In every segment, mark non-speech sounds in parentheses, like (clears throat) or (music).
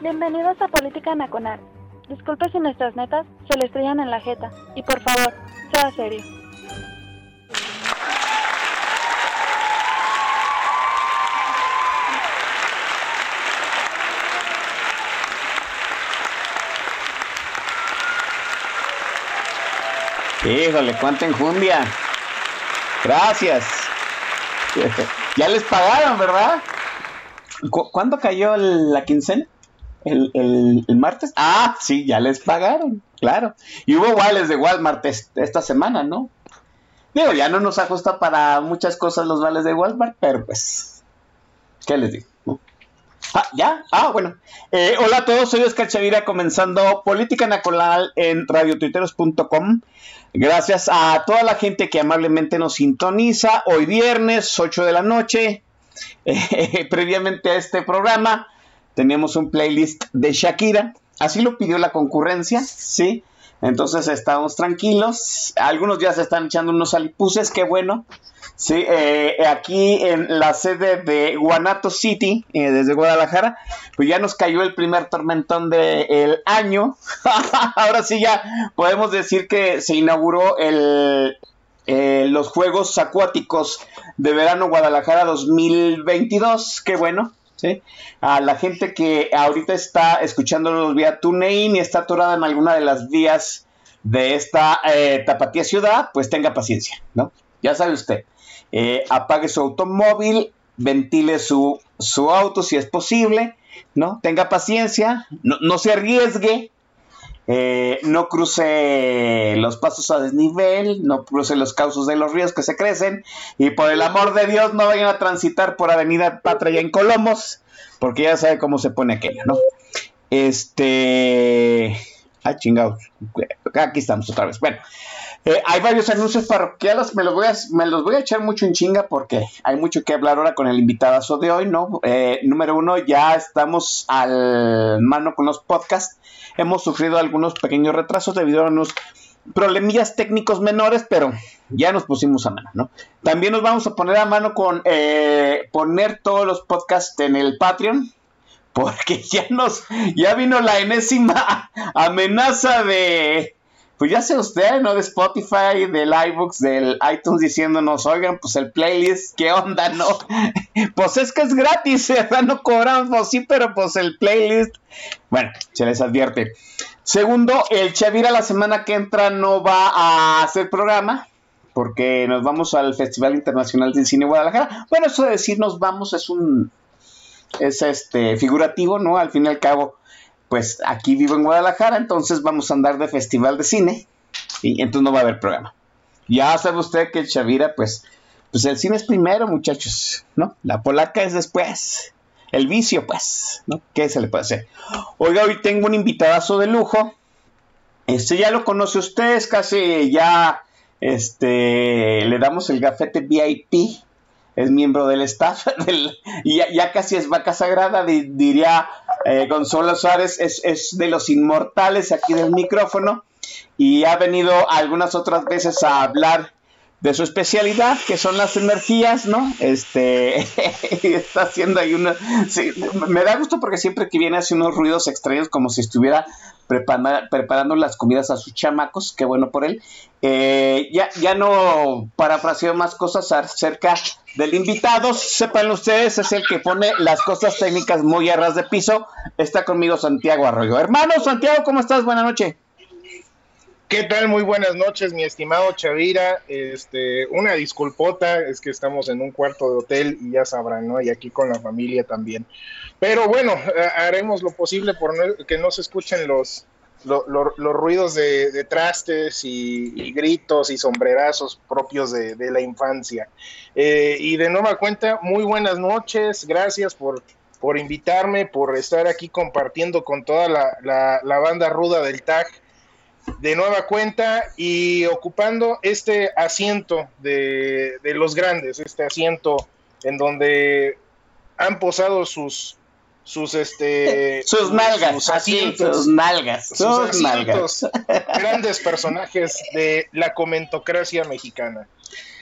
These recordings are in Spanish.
Bienvenidos a Política Nacional. Disculpe si nuestras netas se le estrellan en la jeta. Y por favor, sea serio. Híjole, cuánta enjundia. Gracias. (laughs) Ya les pagaron, ¿verdad? ¿Cu- ¿Cuándo cayó la quincena? ¿El, el- martes? Ah, sí, ya les pagaron, claro. Y hubo vales de Walmart es- esta semana, ¿no? Digo, ya no nos ajusta para muchas cosas los vales de Walmart, pero pues, ¿qué les digo? Ah, ¿ya? Ah, bueno. Eh, hola a todos, soy Oscar Chavira, comenzando Política Nacional en radiotuiteros.com. Gracias a toda la gente que amablemente nos sintoniza hoy viernes, 8 de la noche. (laughs) Eh, previamente a este programa teníamos un playlist de Shakira. Así lo pidió la concurrencia, ¿sí? Entonces estamos tranquilos. Algunos ya se están echando unos alipuses, qué bueno. Sí, eh, aquí en la sede de Guanato City, eh, desde Guadalajara, pues ya nos cayó el primer tormentón del año. (laughs) Ahora sí ya podemos decir que se inauguró el, eh, los Juegos Acuáticos de Verano Guadalajara 2022. Qué bueno. A la gente que ahorita está escuchándonos vía TuneIn y está atorada en alguna de las vías de esta eh, tapatía ciudad, pues tenga paciencia, ¿no? Ya sabe usted. Eh, apague su automóvil, ventile su, su auto si es posible, ¿no? Tenga paciencia, no, no se arriesgue, eh, no cruce los pasos a desnivel, no cruce los cauces de los ríos que se crecen y por el amor de Dios no vayan a transitar por Avenida Patria en Colomos, porque ya sabe cómo se pone aquello, ¿no? Este... Ah, chingados. Aquí estamos otra vez. Bueno, eh, hay varios anuncios parroquiales, me los, voy a, me los voy a echar mucho en chinga porque hay mucho que hablar ahora con el invitadazo de hoy, ¿no? Eh, número uno, ya estamos al mano con los podcasts. Hemos sufrido algunos pequeños retrasos debido a unos problemillas técnicos menores, pero ya nos pusimos a mano, ¿no? También nos vamos a poner a mano con eh, poner todos los podcasts en el Patreon, porque (laughs) ya nos, ya vino la enésima amenaza de, pues ya sé usted, ¿no? De Spotify, del iBooks, del iTunes diciéndonos, oigan, pues el playlist, ¿qué onda, no? (laughs) pues es que es gratis, (laughs) ¿verdad? No cobramos, sí, pero pues el playlist, bueno, se les advierte. Segundo, el Chavira la semana que entra no va a hacer programa porque nos vamos al Festival Internacional de Cine Guadalajara. Bueno, eso de decir nos vamos es un es este figurativo, ¿no? Al fin y al cabo, pues aquí vivo en Guadalajara, entonces vamos a andar de festival de cine y entonces no va a haber programa. Ya sabe usted que Chavira, pues, pues el cine es primero, muchachos, ¿no? La polaca es después. El vicio, pues, ¿no? ¿Qué se le puede hacer? Oiga, hoy tengo un invitadazo de lujo. Este ya lo conoce usted, casi ya, este, le damos el gafete VIP. Es miembro del staff, (laughs) del, y ya, casi es vaca sagrada, di, diría eh, Gonzalo Suárez, es, es de los inmortales aquí del micrófono. Y ha venido algunas otras veces a hablar de su especialidad, que son las energías, ¿no? Este, (laughs) está haciendo ahí una... Me da gusto porque siempre que viene hace unos ruidos extraños como si estuviera prepara, preparando las comidas a sus chamacos, qué bueno por él. Eh, ya, ya no parafraseo más cosas acerca del invitado, sepan ustedes, es el que pone las cosas técnicas muy a ras de piso. Está conmigo Santiago Arroyo. Hermano Santiago, ¿cómo estás? Buenas noches. ¿Qué tal? Muy buenas noches, mi estimado Chavira. Este, una disculpota, es que estamos en un cuarto de hotel y ya sabrán, ¿no? Y aquí con la familia también. Pero bueno, haremos lo posible por no, que no se escuchen los, los ruidos de, trastes y, gritos y sombrerazos propios de, la infancia. Eh, y de nueva cuenta, muy buenas noches, gracias por, por invitarme, por estar aquí compartiendo con toda la, la banda ruda del TAG de nueva cuenta y ocupando este asiento de, de los grandes, este asiento en donde han posado sus sus este sus nalgas sus nalgas sus, nalgas. (laughs) Grandes personajes de la comentocracia mexicana.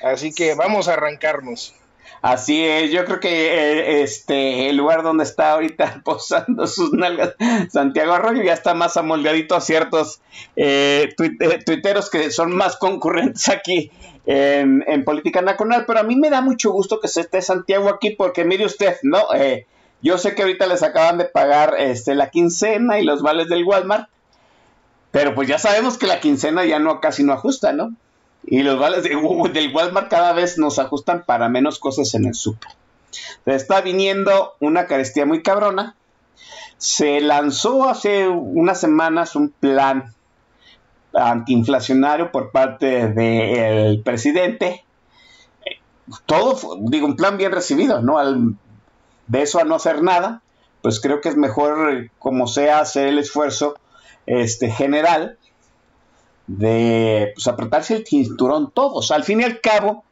Así que vamos a arrancarnos. Así es, yo creo que eh, este el lugar donde está ahorita (laughs) posando sus nalgas Santiago Arroyo ya está más amoldadito a ciertos eh, eh, tuiteros que son más concurrentes (laughs) aquí en, Política Nacional, pero a mí me da mucho gusto que se esté Santiago aquí porque mire usted, ¿no? Yo sé que ahorita les acaban de pagar este, la quincena y los vales del Walmart, pero pues ya sabemos que la quincena ya no casi no ajusta, ¿no? Y los vales de, del Walmart cada vez nos ajustan para menos cosas en el súper. Está viniendo una carestía muy cabrona. Se lanzó hace unas semanas un plan antiinflacionario por parte del presidente. Todo, digo, un plan bien recibido, ¿no? Al, de eso a no hacer nada, pues creo que es mejor, como sea, hacer el esfuerzo este, general de pues, apretarse el cinturón todos. Al fin y al cabo,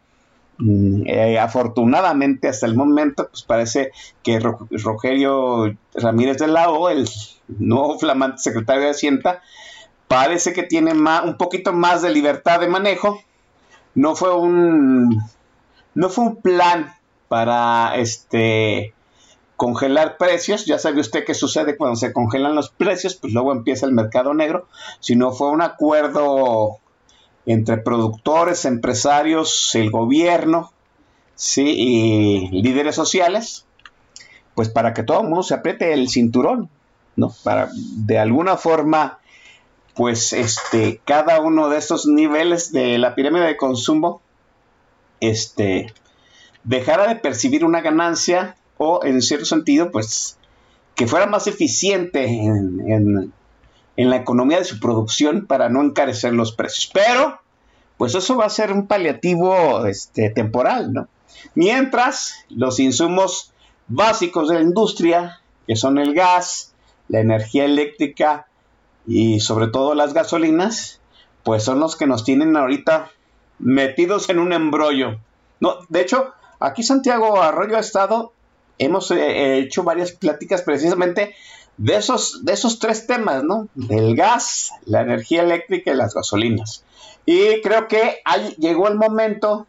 mm, eh, afortunadamente hasta el momento, pues parece que Rogelio Ramírez de la O, el nuevo flamante secretario de Hacienda, parece que tiene un poquito más de libertad de manejo. No fue un no fue un plan para este congelar precios, ya sabe usted qué sucede cuando se congelan los precios, pues luego empieza el mercado negro, si no fue un acuerdo entre productores, empresarios, el gobierno, sí, y líderes sociales, pues para que todo el mundo se apriete el cinturón, ¿no? Para de alguna forma, pues este, cada uno de estos niveles de la pirámide de consumo, este, dejara de percibir una ganancia o en cierto sentido, pues que fuera más eficiente en, la economía de su producción para no encarecer los precios. Pero, pues eso va a ser un paliativo este, temporal, ¿no? Mientras los insumos básicos de la industria, que son el gas, la energía eléctrica y sobre todo las gasolinas, pues son los que nos tienen ahorita metidos en un embrollo. No, de hecho, aquí Santiago Arroyo ha estado hemos eh, hecho varias pláticas precisamente de esos, de esos tres temas, ¿no? Del gas, la energía eléctrica y las gasolinas. Y creo que llegó el momento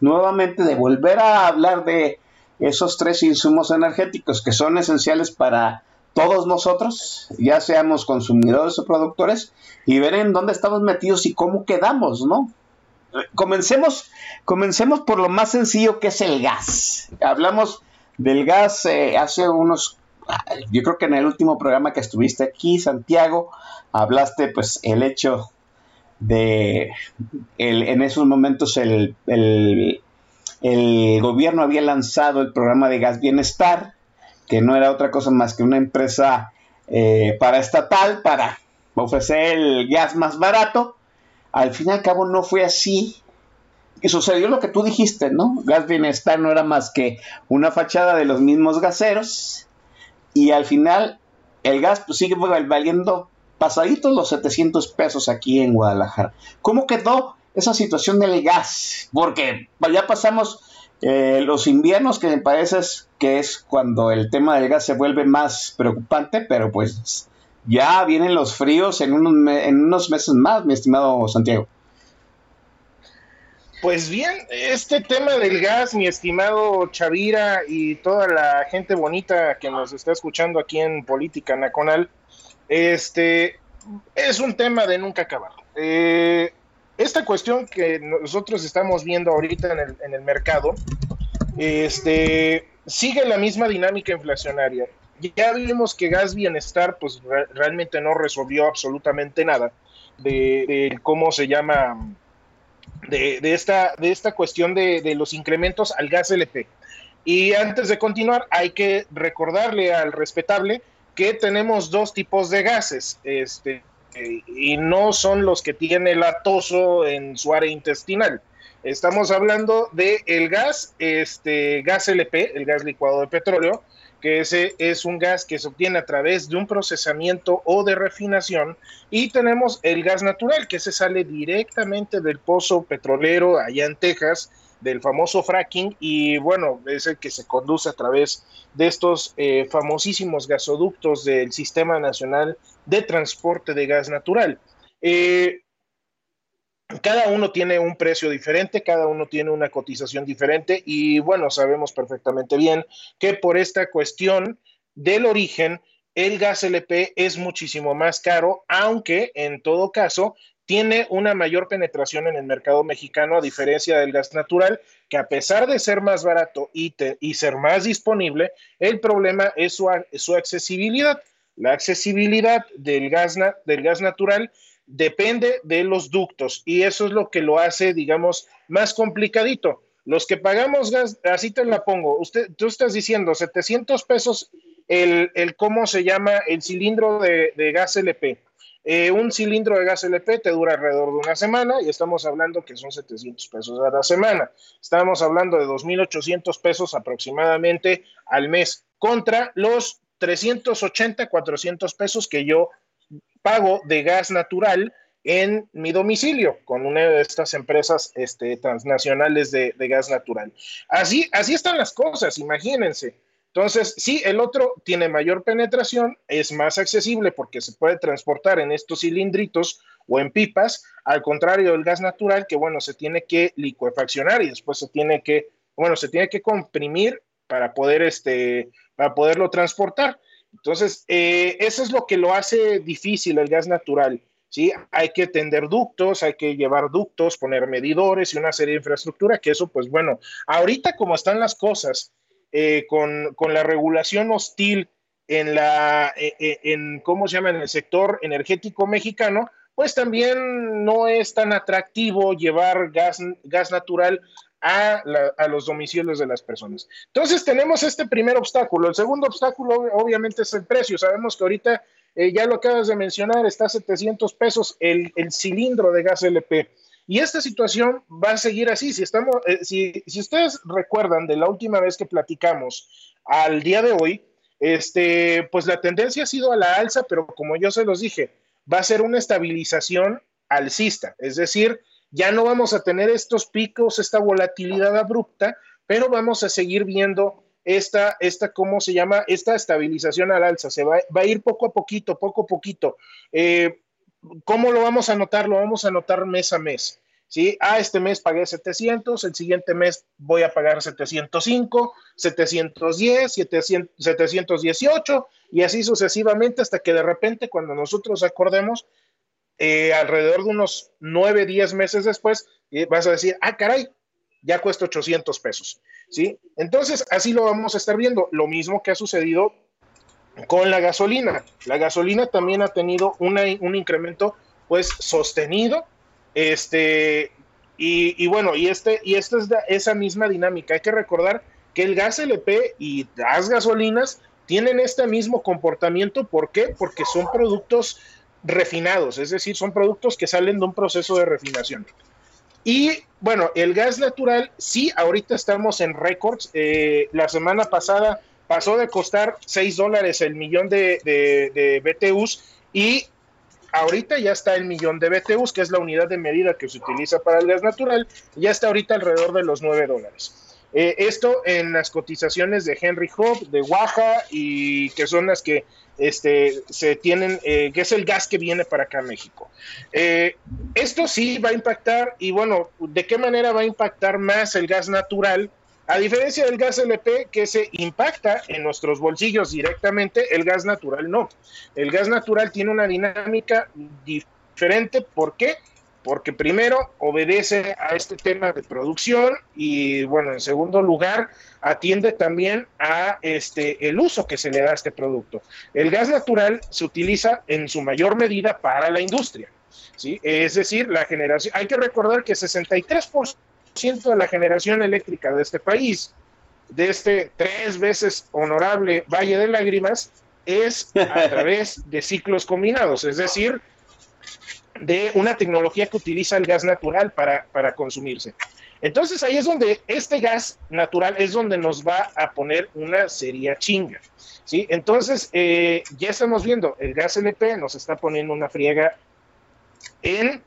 nuevamente de volver a hablar de esos tres insumos energéticos que son esenciales para todos nosotros, ya seamos consumidores o productores, y ver en dónde estamos metidos y cómo quedamos, ¿no? Comencemos, comencemos por lo más sencillo que es el gas. Hablamos del gas eh, hace unos, yo creo que en el último programa que estuviste aquí, Santiago, hablaste pues el hecho de el, en esos momentos el, el, gobierno había lanzado el programa de gas bienestar, que no era otra cosa más que una empresa eh, paraestatal para ofrecer el gas más barato. Al fin y al cabo no fue así y sucedió lo que tú dijiste, ¿no? Gas Bienestar no era más que una fachada de los mismos gaseros y al final el gas pues, sigue valiendo pasaditos los 700 pesos aquí en Guadalajara. ¿Cómo quedó esa situación del gas? Porque ya pasamos eh, los inviernos que me parece que es cuando el tema del gas se vuelve más preocupante, pero pues ya vienen los fríos en unos, en unos meses más, mi estimado Santiago. Pues bien, este tema del gas, mi estimado Chavira y toda la gente bonita que nos está escuchando aquí en Política Nacional, este es un tema de nunca acabar. Eh, esta cuestión que nosotros estamos viendo ahorita en el, en el mercado, este, sigue la misma dinámica inflacionaria. Ya vimos que Gas Bienestar, pues realmente no resolvió absolutamente nada de, de cómo se llama de, esta, de esta cuestión de, los incrementos al gas LP. Y antes de continuar, hay que recordarle al respetable que tenemos dos tipos de gases, este, y no son los que tiene el atoso en su área intestinal. Estamos hablando de el gas, este gas LP, el gas licuado de petróleo, que ese es un gas que se obtiene a través de un procesamiento o de refinación, y tenemos el gas natural, que se sale directamente del pozo petrolero allá en Texas, del famoso fracking, y bueno, es el que se conduce a través de estos eh, famosísimos gasoductos del Sistema Nacional de Transporte de Gas Natural. Eh, cada uno tiene un precio diferente, cada uno tiene una cotización diferente y bueno, sabemos perfectamente bien que por esta cuestión del origen, el gas LP es muchísimo más caro, aunque en todo caso tiene una mayor penetración en el mercado mexicano a diferencia del gas natural, que a pesar de ser más barato y, ser más disponible, el problema es su, su accesibilidad. La accesibilidad del gas, del gas natural depende de los ductos y eso es lo que lo hace, digamos, más complicadito. Los que pagamos gas, así te la pongo, usted, tú estás diciendo 700 pesos el, el ¿cómo se llama? El cilindro de, de gas LP. Eh, un cilindro de gas LP te dura alrededor de una semana y estamos hablando que son 700 pesos a la semana. Estamos hablando de 2.800 pesos aproximadamente al mes contra los 380, 400 pesos que yo pago de gas natural en mi domicilio con una de estas empresas este, transnacionales de, gas natural. Así, así están las cosas, imagínense. Entonces, sí, el otro tiene mayor penetración, es más accesible porque se puede transportar en estos cilindritos o en pipas, al contrario del gas natural que, bueno, se tiene que licuefaccionar y después se tiene que, bueno, se tiene que comprimir para poder, este, para poderlo transportar. Entonces, eh, eso es lo que lo hace difícil el gas natural. ¿sí? Hay que tender ductos, hay que llevar ductos, poner medidores y una serie de infraestructura, que eso, pues bueno, ahorita como están las cosas, eh, con, con, la regulación hostil en la, eh, en, ¿cómo se llama?, en el sector energético mexicano, pues también no es tan atractivo llevar gas, gas natural a, los domicilios de las personas. Entonces tenemos este primer obstáculo. El segundo obstáculo obviamente es el precio. Sabemos que ahorita, eh, ya lo acabas de mencionar, está a 700 pesos el, cilindro de gas LP. Y esta situación va a seguir así. Si, estamos, eh, si, si, ustedes recuerdan de la última vez que platicamos al día de hoy, este, pues la tendencia ha sido a la alza, pero como yo se los dije, va a ser una estabilización alcista. Es decir, ya no vamos a tener estos picos, esta volatilidad abrupta, pero vamos a seguir viendo esta, esta ¿cómo se llama? Esta estabilización al alza. Se va, a ir poco a poquito, poco a poquito. Eh, ¿Cómo lo vamos a notar? Lo vamos a notar mes a mes. ¿sí? Ah, este mes pagué 700, el siguiente mes voy a pagar 705, 710, 718 y así sucesivamente hasta que de repente cuando nosotros acordemos eh, alrededor de unos 9, 10 meses después, vas a decir, ah, caray, ya cuesta 800 pesos, ¿sí? Entonces, así lo vamos a estar viendo. Lo mismo que ha sucedido con la gasolina. La gasolina también ha tenido un incremento, pues, sostenido, este, y, bueno, y, este, y esta es esa misma dinámica. Hay que recordar que el gas LP y las gasolinas tienen este mismo comportamiento. ¿Por qué? Porque son productos refinados, es decir, son productos que salen de un proceso de refinación. Y bueno, el gas natural, sí, ahorita estamos en récords. Eh, la semana pasada pasó de costar 6 dólares el millón de, de, BTUs y ahorita ya está el millón de BTUs, que es la unidad de medida que se utiliza para el gas natural, ya está ahorita alrededor de los 9 dólares. Eh, esto en las cotizaciones de Henry Hub, de Waha y que son las que este, se tienen, eh, que es el gas que viene para acá a México. Eh, esto sí va a impactar, y bueno, ¿de qué manera va a impactar más el gas natural? A diferencia del gas LP, que se impacta en nuestros bolsillos directamente, el gas natural no. El gas natural tiene una dinámica diferente. ¿Por qué? Primero obedece a este tema de producción y bueno, en segundo lugar, atiende también a este el uso que se le da a este producto. El gas natural se utiliza en su mayor medida para la industria, ¿sí? Es decir, la generación, hay que recordar que 63% de la generación eléctrica de este país, de este tres veces honorable Valle de Lágrimas, es a (laughs) través de ciclos combinados, es decir, de una tecnología que utiliza el gas natural para, para consumirse. Entonces ahí es donde este gas natural es donde nos va a poner una seria chinga. ¿sí? Entonces eh, ya estamos viendo, el gas LP nos está poniendo una friega en,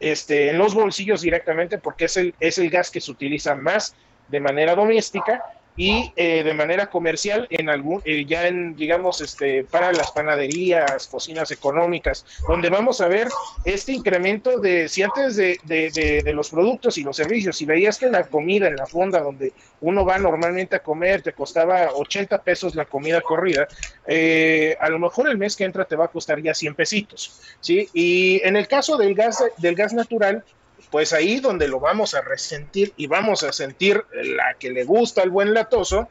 este, en los bolsillos directamente porque es el, es el gas que se utiliza más de manera doméstica y eh, de manera comercial en algún eh, ya en digamos este para las panaderías cocinas económicas donde vamos a ver este incremento de si antes de, de, de, los productos y los servicios si veías que la comida en la fonda donde uno va normalmente a comer te costaba 80 pesos la comida corrida eh, a lo mejor el mes que entra te va a costar ya 100 pesitos sí y en el caso del gas del gas natural pues ahí donde lo vamos a resentir y vamos a sentir la que le gusta al buen latoso,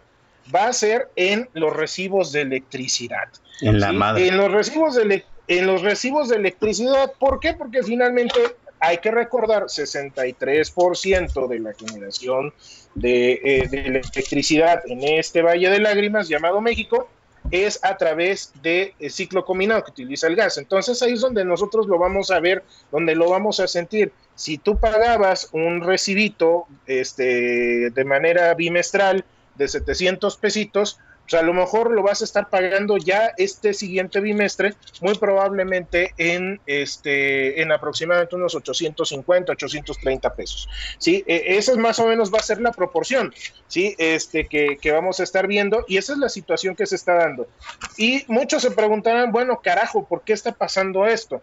va a ser en los recibos de electricidad. En la madre. En los recibos de en los recibos de electricidad, ¿por qué? Porque finalmente hay que recordar 63% de la generación de, eh, de electricidad en este Valle de Lágrimas llamado México es a través de eh, ciclo combinado que utiliza el gas. Entonces ahí es donde nosotros lo vamos a ver, donde lo vamos a sentir. Si tú pagabas un recibito este, de manera bimestral de 700 pesitos, pues a lo mejor lo vas a estar pagando ya este siguiente bimestre, muy probablemente en este en aproximadamente unos 850, 830 pesos. Sí, e, esa es más o menos va a ser la proporción, sí, este que, vamos a estar viendo y esa es la situación que se está dando. Y muchos se preguntarán, bueno, carajo, ¿por qué está pasando esto?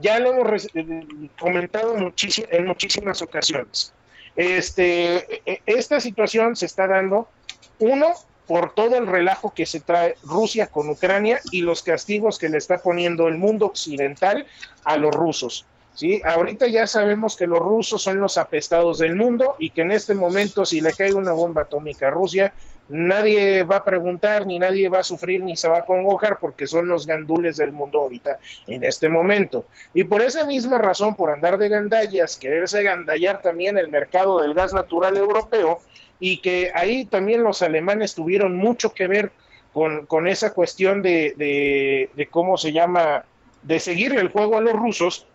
Ya lo hemos eh, comentado en muchísimas ocasiones. Este, e, esta situación se está dando, uno, por todo el relajo que se trae Rusia con Ucrania y los castigos que le está poniendo el mundo occidental a los rusos. ¿sí? Ahorita ya sabemos que los rusos son los apestados del mundo y que en este momento si le cae una bomba atómica a Rusia, nadie va a preguntar, ni nadie va a sufrir, ni se va a congojar porque son los gandules del mundo ahorita en este momento. Y por esa misma razón, por andar de gandallas, quererse gandallar también el mercado del gas natural europeo, y que ahí también los alemanes tuvieron mucho que ver con, con esa cuestión de, de, cómo se llama, de seguir el juego a los rusos,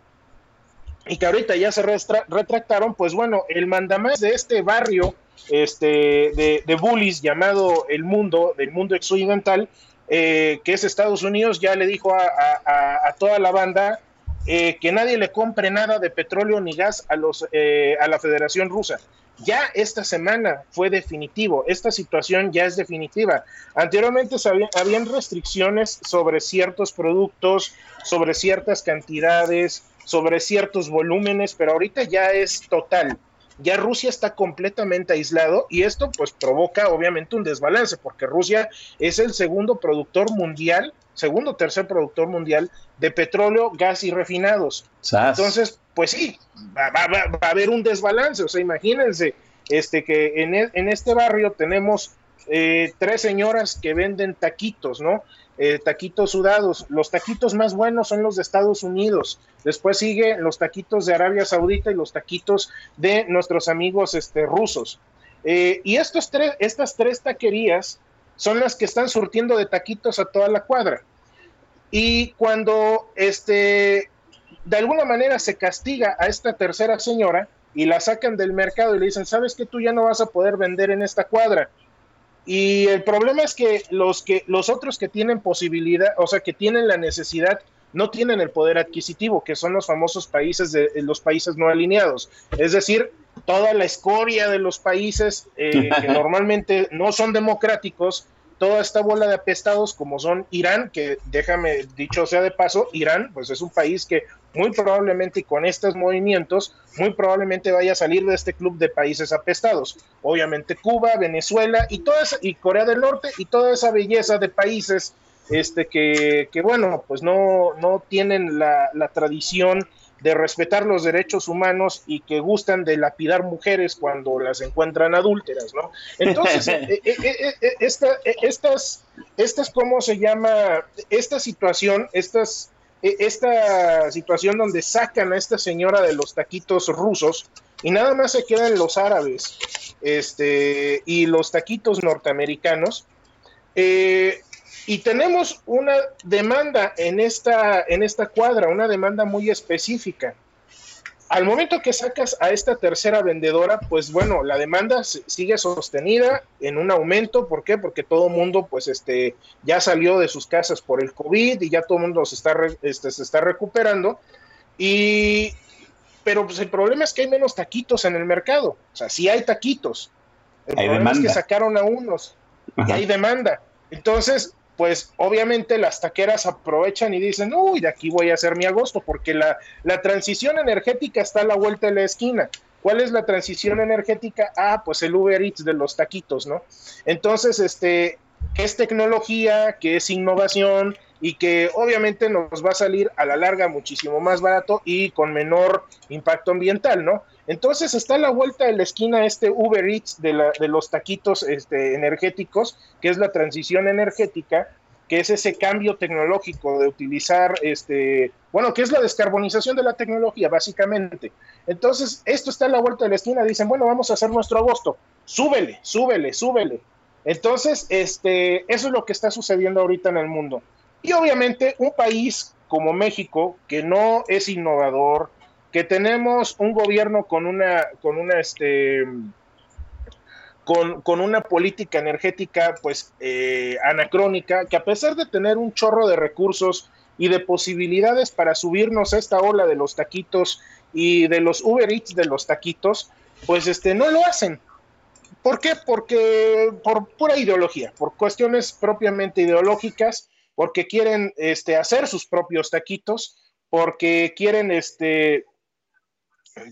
y que ahorita ya se retractaron, pues bueno, el mandamás de este barrio este, de, de bullies llamado el mundo, del mundo occidental, eh, que es Estados Unidos, ya le dijo a, a, a toda la banda eh, que nadie le compre nada de petróleo ni gas a, los, eh, a la Federación Rusa. Ya esta semana fue definitivo, esta situación ya es definitiva. Anteriormente había, habían restricciones sobre ciertos productos, sobre ciertas cantidades, sobre ciertos volúmenes, pero ahorita ya es total. Ya Rusia está completamente aislado y esto pues provoca obviamente un desbalance porque Rusia es el segundo productor mundial, segundo o tercer productor mundial de petróleo, gas y refinados. Sas. Entonces, pues sí, va, a haber un desbalance. O sea, imagínense este, que en, e, en este barrio tenemos eh, tres señoras que venden taquitos, ¿no? Eh, taquitos sudados. Los taquitos más buenos son los de Estados Unidos. Después sigue los taquitos de Arabia Saudita y los taquitos de nuestros amigos este, rusos. Eh, y estos tres, estas tres taquerías son las que están surtiendo de taquitos a toda la cuadra. Y cuando este, de alguna manera se castiga a esta tercera señora y la sacan del mercado y le dicen, sabes que tú ya no vas a poder vender en esta cuadra. Y el problema es que los que los otros que tienen posibilidad, o sea, que tienen la necesidad, no tienen el poder adquisitivo, que son los famosos países de los países no alineados. Es decir, toda la escoria de los países eh, que (laughs) normalmente no son democráticos, toda esta bola de apestados como son Irán, que déjame dicho sea de paso, Irán pues es un país que muy probablemente con estos movimientos, muy probablemente vaya a salir de este club de países apestados. Obviamente Cuba, Venezuela y toda y Corea del Norte y toda esa belleza de países este que, que bueno, pues no, no tienen la, la tradición de respetar los derechos humanos y que gustan de lapidar mujeres cuando las encuentran adúlteras, ¿no? Entonces, (laughs) eh, eh, eh, esta, estas, estas, ¿cómo se llama? Esta situación, estas, esta situación donde sacan a esta señora de los taquitos rusos y nada más se quedan los árabes este, y los taquitos norteamericanos, Y tenemos una demanda en esta, en esta cuadra, una demanda muy específica. Al momento que sacas a esta tercera vendedora, pues bueno, la demanda sigue sostenida en un aumento. ¿Por qué? Porque todo el mundo, pues, este, ya salió de sus casas por el COVID y ya todo el mundo se está, este, se está recuperando. Y, pero pues el problema es que hay menos taquitos en el mercado. O sea, sí hay taquitos. El problema es que sacaron a unos y hay demanda. Entonces, pues obviamente las taqueras aprovechan y dicen, uy, de aquí voy a hacer mi agosto, porque la, la transición energética está a la vuelta de la esquina. ¿Cuál es la transición energética? Ah, pues el Uber Eats de los taquitos, ¿no? Entonces, este, ¿qué es tecnología? ¿Qué es innovación? Y que obviamente nos va a salir a la larga muchísimo más barato y con menor impacto ambiental, ¿no? Entonces está a la vuelta de la esquina este Uber Eats de, la, de los taquitos este, energéticos, que es la transición energética, que es ese cambio tecnológico de utilizar, este, bueno, que es la descarbonización de la tecnología, básicamente. Entonces, esto está a la vuelta de la esquina, dicen, bueno, vamos a hacer nuestro agosto, súbele, súbele, súbele. Entonces, este, eso es lo que está sucediendo ahorita en el mundo. Y obviamente un país como México, que no es innovador, que tenemos un gobierno con una, con una, este, con, con una política energética, pues, eh, anacrónica, que a pesar de tener un chorro de recursos y de posibilidades para subirnos a esta ola de los taquitos y de los Uber Eats de los taquitos, pues, este, no lo hacen. ¿Por qué? Porque por pura ideología, por cuestiones propiamente ideológicas, porque quieren este, hacer sus propios taquitos, porque quieren este,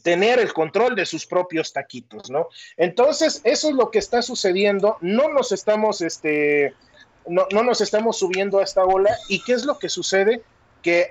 tener el control de sus propios taquitos, ¿no? Entonces, eso es lo que está sucediendo, no nos estamos, este, no, nos estamos subiendo a esta ola, y qué es lo que sucede, que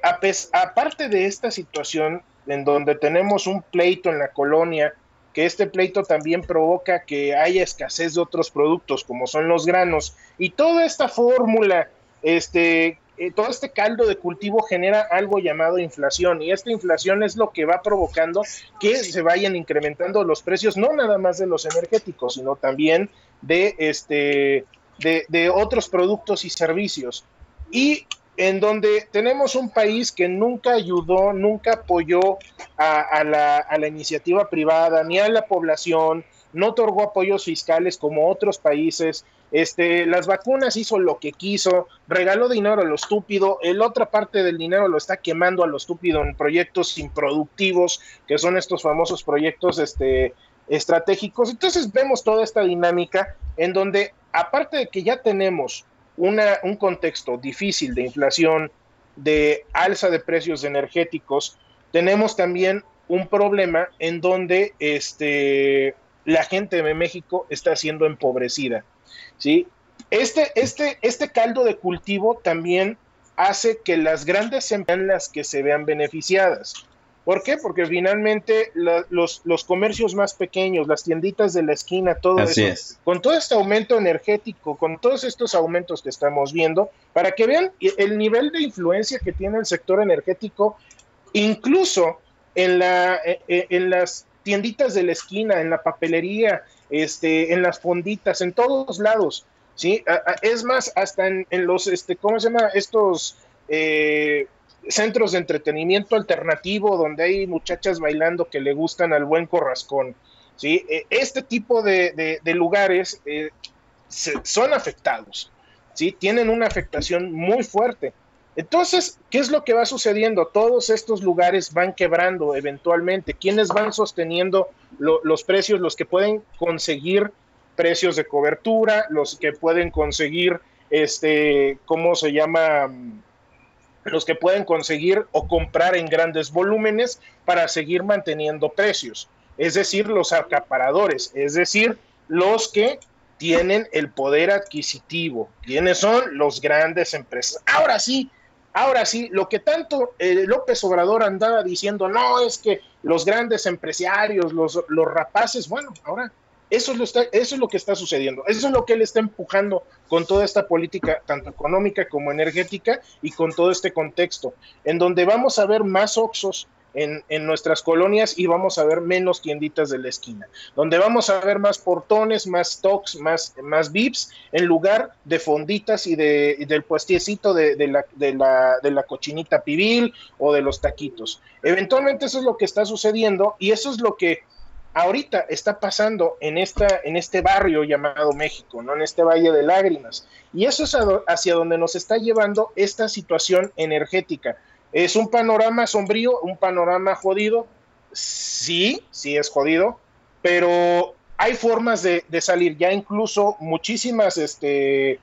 aparte de esta situación en donde tenemos un pleito en la colonia, que este pleito también provoca que haya escasez de otros productos como son los granos, y toda esta fórmula este, eh, todo este caldo de cultivo genera algo llamado inflación y esta inflación es lo que va provocando que se vayan incrementando los precios, no nada más de los energéticos, sino también de, este, de, otros productos y servicios. Y en donde tenemos un país que nunca ayudó, nunca apoyó a, la, a la iniciativa privada, ni a la población, no otorgó apoyos fiscales como otros países, este, las vacunas hizo lo que quiso, regaló dinero a lo estúpido, el otra parte del dinero lo está quemando a lo estúpido en proyectos improductivos, que son estos famosos proyectos este, estratégicos. Entonces vemos toda esta dinámica en donde, aparte de que ya tenemos una, un contexto difícil de inflación, de alza de precios energéticos, tenemos también un problema en donde este, la gente de México está siendo empobrecida. ¿sí? Este, este, este caldo de cultivo también hace que las grandes empresas que se vean beneficiadas. ¿Por qué? Porque finalmente los, los, comercios más pequeños, las tienditas de la esquina, todo eso, con todo este aumento energético, con todos estos aumentos que estamos viendo, para que vean el nivel de influencia que tiene el sector energético, incluso en, la, e, e, en las tienditas de la esquina, en la papelería, este, en las fonditas, en todos lados, ¿sí? Es más, hasta en, los, este, ¿cómo se llama? Estos eh, centros de entretenimiento alternativo donde hay muchachas bailando que le gustan al buen corrascón, ¿sí? E, este tipo de, lugares eh, son afectados, ¿sí? Tienen una afectación muy fuerte. Entonces, ¿qué es lo que va sucediendo? Todos estos lugares van quebrando eventualmente. ¿Quiénes van sosteniendo los precios? Los que pueden conseguir precios de cobertura, los que pueden conseguir, este, ¿cómo se llama? Los que pueden conseguir o comprar en grandes volúmenes para seguir manteniendo precios. Es decir, los acaparadores, es decir, los que tienen el poder adquisitivo. ¿Quiénes son? Los grandes empresas. Ahora sí, Ahora sí, lo que tanto eh, López Obrador andaba diciendo, no, es que los grandes empresarios, los, los rapaces, bueno, ahora eso es, lo eso es lo que está sucediendo, eso es lo que él está empujando con toda esta política, tanto económica como energética, y con todo este contexto, en donde vamos a ver más Oxos, en, nuestras colonias y vamos a ver menos tienditas de la esquina, donde vamos a ver más portones, más stocks, más, más VIPs, en lugar de fonditas y, de, del puestiecito de, de, la, de, la, de la cochinita pibil o de los taquitos. Eventualmente eso es lo que está sucediendo y eso es lo que ahorita está pasando en, esta, en este barrio llamado México, ¿no? en este Valle de Lágrimas. Y eso es hacia donde nos está llevando esta situación energética. ¿Es un panorama sombrío, un panorama jodido? Sí, sí es jodido, pero hay formas de, salir. Ya incluso muchísimas este,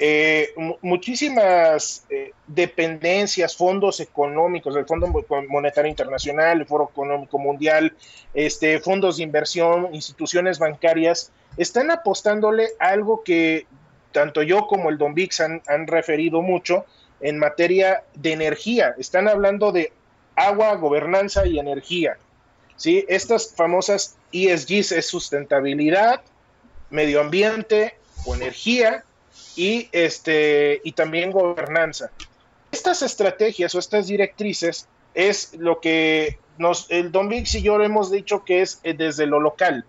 eh, muchísimas eh, dependencias, fondos económicos, el Fondo Monetario Internacional, el Foro Económico Mundial, este, fondos de inversión, instituciones bancarias, están apostándole a algo que tanto yo como el Don Vix han, han referido mucho en materia de energía. Están hablando de agua, gobernanza y energía. ¿sí? Estas famosas ESGs es sustentabilidad, medio ambiente o energía y, este, y también gobernanza. Estas estrategias o estas directrices es lo que nos, el Don Vix y yo hemos dicho que es eh, desde lo local.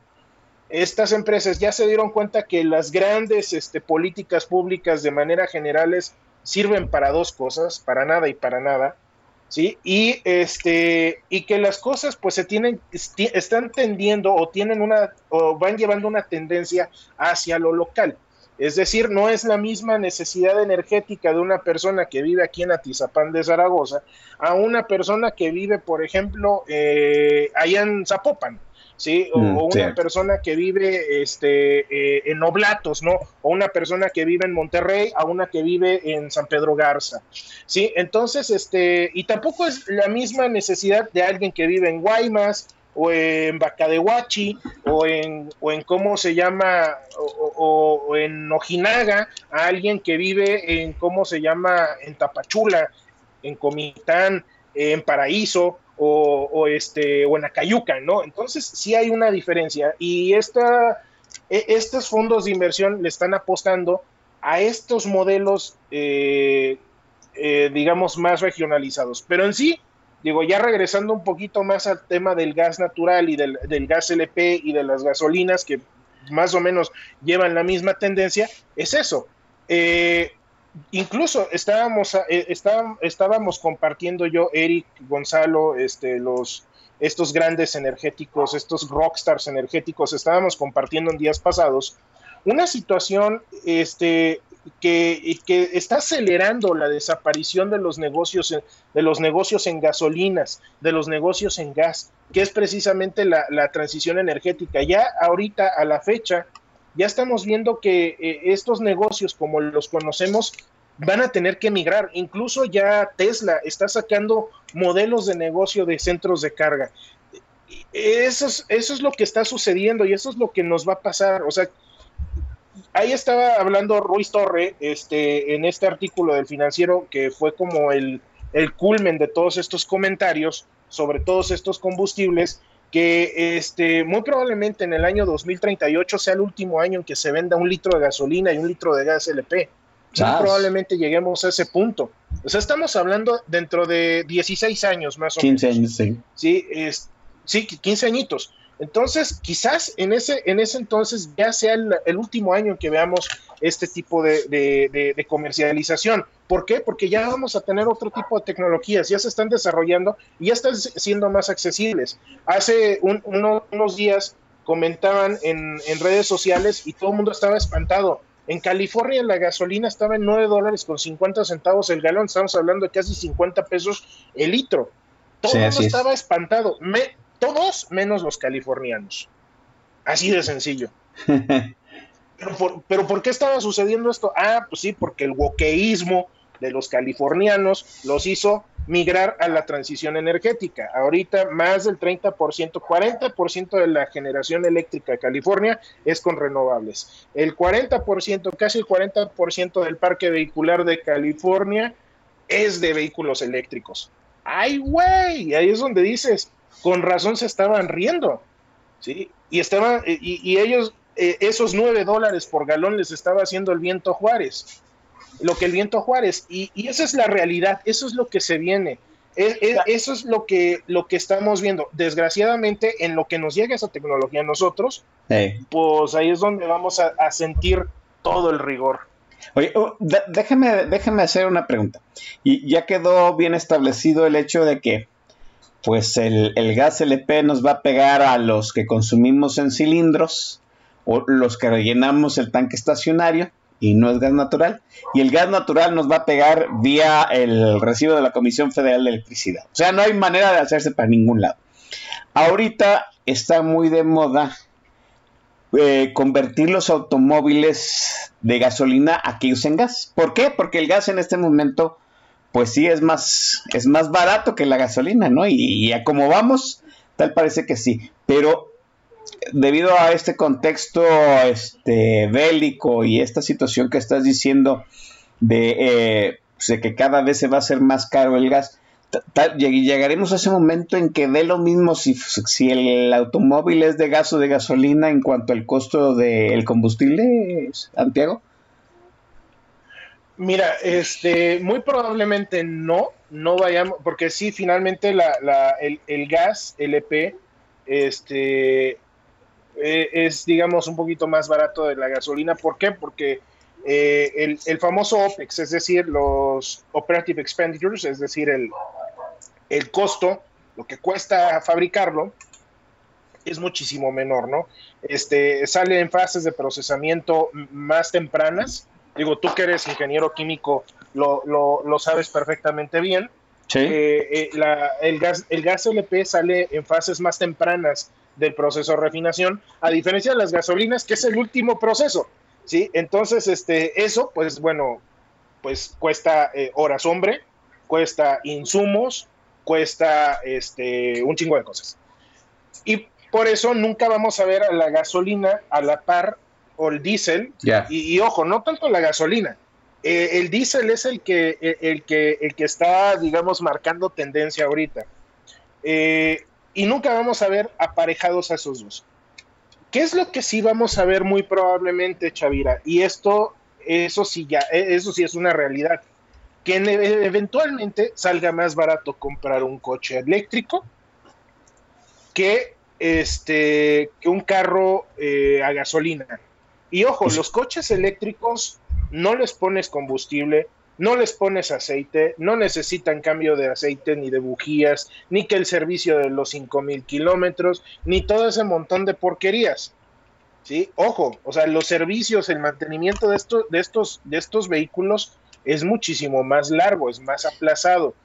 Estas empresas ya se dieron cuenta que las grandes este, políticas públicas de manera generales sirven para dos cosas, para nada y para nada, ¿sí? Y, este, y que las cosas pues se tienen, están tendiendo o tienen una, o van llevando una tendencia hacia lo local. Es decir, no es la misma necesidad energética de una persona que vive aquí en Atizapán de Zaragoza a una persona que vive, por ejemplo, eh, allá en Zapopan. ¿Sí? O, mm, una persona que vive este, eh, en Oblatos, ¿no? O una persona que vive en Monterrey, a una que vive en San Pedro Garza, ¿sí? Entonces, este, y tampoco es la misma necesidad de alguien que vive en Guaymas, o en Bacadehuachi, o en, o en cómo se llama, o, en Ojinaga, a alguien que vive en cómo se llama, en Tapachula, en Comitán, en Paraíso, o, este, o en Acayuca, ¿no? Entonces sí hay una diferencia y esta, e, estos fondos de inversión le están apostando a estos modelos, eh, eh, digamos, más regionalizados. Pero en sí, Digo, ya regresando un poquito más al tema del gas natural y del, gas LP y de las gasolinas, que más o menos llevan la misma tendencia, es eso. Eh, incluso estábamos, eh, estábamos compartiendo yo, Eric, Gonzalo, este, los, estos grandes energéticos, estos rockstars energéticos, estábamos compartiendo en días pasados una situación este, que, que, está acelerando la desaparición de los negocios de los negocios en gasolinas, de los negocios en gas, que es precisamente la, transición energética. Ya ahorita a la fecha, ya estamos viendo que eh, estos negocios como los conocemos van a tener que migrar. Incluso ya Tesla está sacando modelos de negocio de centros de carga. Eso es, eso es lo que está sucediendo y eso es lo que nos va a pasar. O sea, ahí estaba hablando Ruiz Torre este, en este artículo del financiero que fue como el, el culmen de todos estos comentarios sobre todos estos combustibles que este, muy probablemente en el año 2038 sea el último año en que se venda un litro de gasolina y un litro de gas LP. Muy probablemente lleguemos a ese punto. O sea, estamos hablando dentro de 16 años más o menos. 15 años, sí. Sí, es, sí, 15 añitos. Entonces, quizás en ese, en ese entonces ya sea el, último año en que veamos este tipo de, comercialización. ¿Por qué? Porque ya vamos a tener otro tipo de tecnologías, ya se están desarrollando y ya están siendo más accesibles. Hace unos días comentaban en, redes sociales y todo el mundo estaba espantado. En California la gasolina estaba en 9 dólares con 50 centavos el galón, estamos hablando de casi 50 pesos el litro. Todo el mundo estaba espantado. Me, todos menos los californianos. Así de sencillo. (laughs) pero, por, qué estaba sucediendo esto? Ah, pues sí, porque el wokeísmo de los californianos los hizo migrar a la transición energética. Ahorita más del 30%, 40% de la generación eléctrica de California es con renovables. El 40%, casi el 40% del parque vehicular de California es de vehículos eléctricos. ¡Ay, güey! Ahí es donde dices, con razón se estaban riendo, ¿sí? Y, estaban, y, ellos, eh, esos nueve dólares por galón les estaba haciendo el viento Juárez, lo que el viento Juárez, y, esa es la realidad, eso es lo que se viene. Eso es lo que, lo que estamos viendo. Desgraciadamente, en lo que nos llega esa tecnología a nosotros, Eh, pues ahí es donde vamos a, a sentir todo el rigor. Oye, oh, déjeme, déjeme hacer una pregunta. Y ya quedó bien establecido el hecho de que, pues, el, el gas LP nos va a pegar a los que consumimos en cilindros o los que rellenamos el tanque estacionario y no es gas natural. Y el gas natural nos va a pegar vía el recibo de la Comisión Federal de Electricidad. O sea, no hay manera de hacerse para ningún lado. Ahorita está muy de moda eh, convertir los automóviles de gasolina a que usen gas. ¿Por qué? Porque el gas en este momento, pues sí es más, es más barato que la gasolina, ¿no? Y, y a como vamos, tal parece que sí. Pero debido a este contexto este, bélico y esta situación que estás diciendo de, eh, pues, de que cada vez se va a hacer más caro el gas, llegaremos a ese momento en que dé lo mismo si, el automóvil es de gas o de gasolina en cuanto al costo del combustible, Santiago. Mira, este, muy probablemente no, no vayamos, porque sí, finalmente la, la, el, gas LP, este, eh, es, digamos, un poquito más barato de la gasolina. ¿Por qué? Porque eh, el, el famoso OPEX, es decir, los Operative Expenditures, es decir, el, el costo, lo que cuesta fabricarlo, es muchísimo menor, ¿no? Este, sale en fases de procesamiento más tempranas. Digo, tú que eres ingeniero químico, lo, lo, lo sabes perfectamente bien. Sí. Eh, eh, la- el, gas, el gas LP sale en fases más tempranas del proceso de refinación, a diferencia de las gasolinas, que es el último proceso, ¿sí? Entonces, este, eso, pues bueno, pues cuesta eh, horas hombre, cuesta insumos, cuesta este, un chingo de cosas. Y por eso nunca vamos a ver a la gasolina a la par o el diésel y, y ojo, no tanto la gasolina. Eh, el diésel es el que, el, el que, el que está, digamos, marcando tendencia ahorita. Eh, y nunca vamos a ver aparejados a esos dos. ¿Qué es lo que sí vamos a ver muy probablemente, Chavira? Y esto, eso sí ya, eh, eso sí es una realidad. Que en- eventualmente salga más barato comprar un coche eléctrico que este que un carro eh, a gasolina. Y ojo, los coches eléctricos no les pones combustible, no les pones aceite, no necesitan cambio de aceite ni de bujías, ni que el servicio de los 5000 kilómetros, ni todo ese montón de porquerías. ¿Sí? Ojo, o sea, los servicios, el mantenimiento de estos, de estos, de estos vehículos es muchísimo más largo, es más aplazado.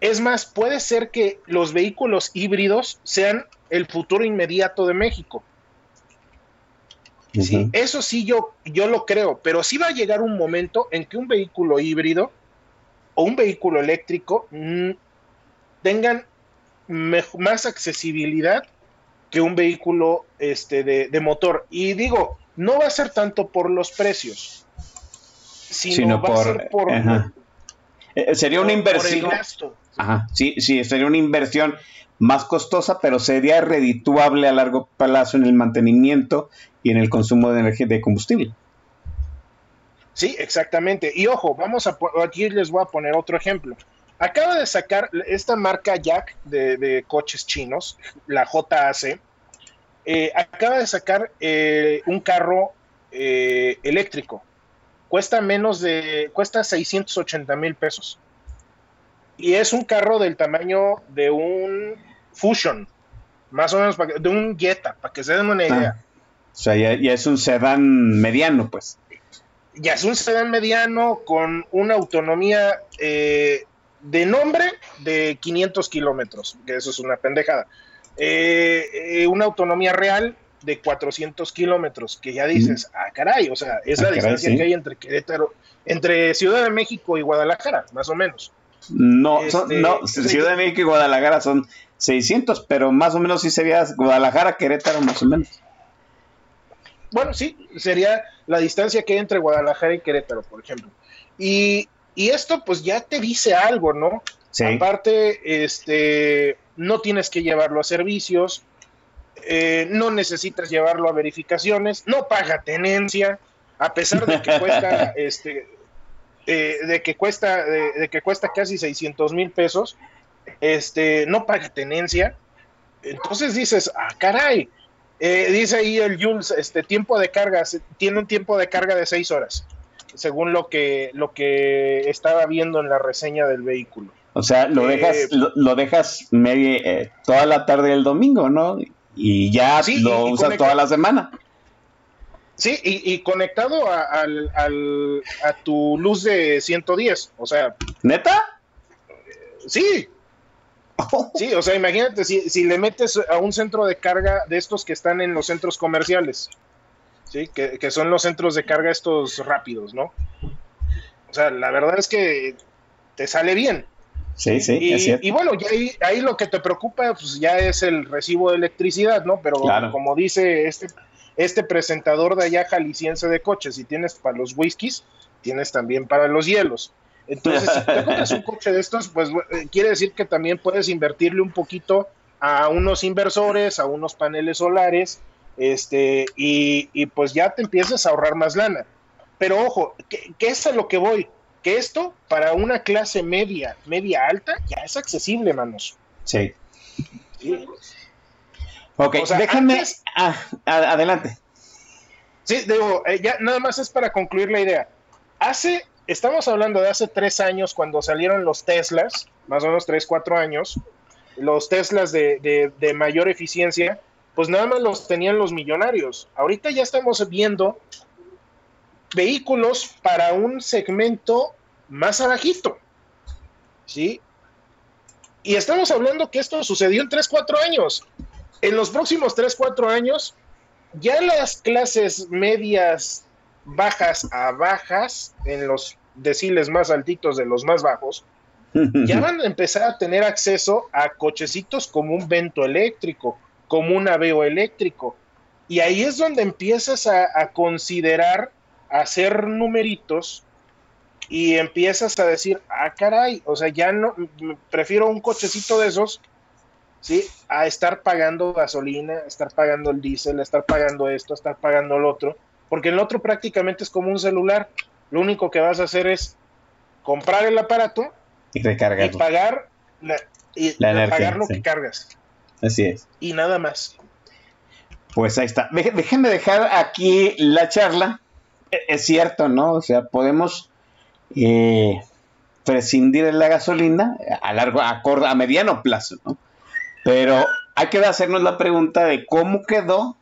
Es más, puede ser que los vehículos híbridos sean el futuro inmediato de México. Sí, eso sí yo, yo lo creo, pero sí va a llegar un momento en que un vehículo híbrido o un vehículo eléctrico mm, tengan más accesibilidad que un vehículo este, de, de motor. Y digo, no va a ser tanto por los precios, sino, Sino va a por- ser por. Eh, sería una por- por el inversión. gasto. Ajá, sí, sí, sería una inversión más costosa, pero sería redituable a largo plazo en el mantenimiento y en el consumo de energía de combustible. Sí, exactamente. Y ojo, vamos a aquí les voy a poner otro ejemplo. Acaba de sacar esta marca Jack de, de coches chinos, la JAC, eh, acaba de sacar eh, un carro eh, eléctrico. Cuesta menos de, cuesta 680 mil pesos. Y es un carro del tamaño de un Fusion, más o menos, de un Jetta, para que se den una idea. Ah, o sea, ya, ya es un sedán mediano, pues. ya es un sedán mediano con una autonomía eh, de nombre de 500 kilómetros, que eso es una pendejada. Eh, eh, una autonomía real de 400 kilómetros, que ya dices, ah, caray, o sea, es Ah, la caray, distancia sí. que hay entre Querétaro, entre Ciudad de México y Guadalajara, más o menos. No, son- Este, no. (laughs) Ciudad de México y Guadalajara son 600, pero más o menos sí sería Guadalajara, Querétaro, más o menos. Bueno, sí, sería la distancia que hay entre Guadalajara y Querétaro, por ejemplo. Y, y esto pues ya te dice algo, ¿no? Sí. Aparte, este, no tienes que llevarlo a servicios, eh, no necesitas llevarlo a verificaciones, no paga tenencia, a pesar de que cuesta, (laughs) este, eh, de que cuesta, de, de que cuesta casi 600 mil pesos, este, no paga tenencia. Entonces dices, ah, caray, eh, dice ahí el Jules, este tiempo de carga, tiene un tiempo de carga de seis horas, según lo que, lo que estaba viendo en la reseña del vehículo. O sea, lo Eh, dejas, lo, lo dejas media, eh, toda la tarde del domingo, ¿no? Y ya Sí, lo y usas conecta- toda la semana. Sí, y, y conectado a, al- al- a tu luz de 110, o sea, ¿Neta? sí, sí, o sea, imagínate si, si le metes a un centro de carga de estos que están en los centros comerciales, sí, que, que son los centros de carga estos rápidos, ¿no? O sea, la verdad es que te sale bien. Sí, sí, Y, es cierto. y bueno, ya ahí, ahí lo que te preocupa, pues ya es el recibo de electricidad, ¿no? Pero Claro. como dice este, este presentador de allá jalisciense de coches, si tienes para los whiskies, tienes también para los hielos. Entonces, si te compras un (laughs) coche de estos, pues eh, quiere decir que también puedes invertirle un poquito a unos inversores, a unos paneles solares, este, y, y pues ya te empiezas a ahorrar más lana. Pero ojo, que, que es a lo que voy, que esto para una clase media, media alta, ya es accesible, manos. Sí. Sí, Ok, O sea, déjame. antes- ah, adelante. Sí, digo, eh, ya nada más es para concluir la idea. Hace, estamos hablando de hace tres años cuando salieron los Teslas, más o menos tres, cuatro años, los Teslas de, de- de mayor eficiencia, pues nada más los tenían los millonarios. Ahorita ya estamos viendo vehículos para un segmento más abajito, ¿sí? Y estamos hablando que esto sucedió en tres, cuatro años. En los próximos tres, cuatro años, ya las clases medias bajas a bajas, en los deciles más altitos de los más bajos, (laughs) ya van a empezar a tener acceso a cochecitos como un vento eléctrico, como un aveo eléctrico. Y ahí es donde empiezas a, a considerar hacer numeritos y empiezas a decir, ah, caray, o sea, ya no, prefiero un cochecito de esos, ¿sí? A estar pagando gasolina, a estar pagando el diésel, a estar pagando esto, a estar pagando el otro, porque el otro prácticamente es como un celular, lo único que vas a hacer es comprar el aparato y y recargarlo. pagar, la, y La energía, pagar lo sí. que cargas, Así es. y nada más. Pues ahí está. Déjenme dejar aquí la charla. E- Es cierto, ¿no? O sea, podemos eh, prescindir de la gasolina a largo, a, corto, a mediano plazo, ¿no? Pero hay que hacernos la pregunta de cómo quedó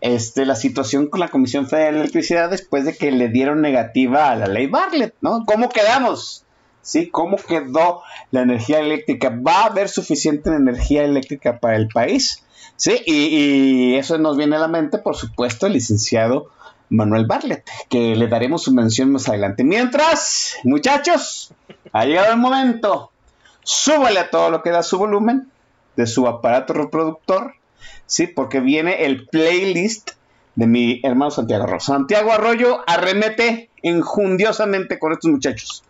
este, la situación con la Comisión Federal de Electricidad después de que le dieron negativa a la ley Bartlett, ¿no? ¿Cómo quedamos? ¿Sí? ¿Cómo quedó la energía eléctrica? ¿Va a haber suficiente energía eléctrica para el país? Sí, y, y eso nos viene a la mente, por supuesto, el licenciado Manuel Bartlett, que le daremos su mención más adelante. Mientras, muchachos, ha llegado el momento. Súbale a todo lo que da su volumen de su aparato reproductor, sí, porque viene el playlist de mi hermano Santiago Arroyo. Santiago Arroyo arremete injundiosamente con estos muchachos.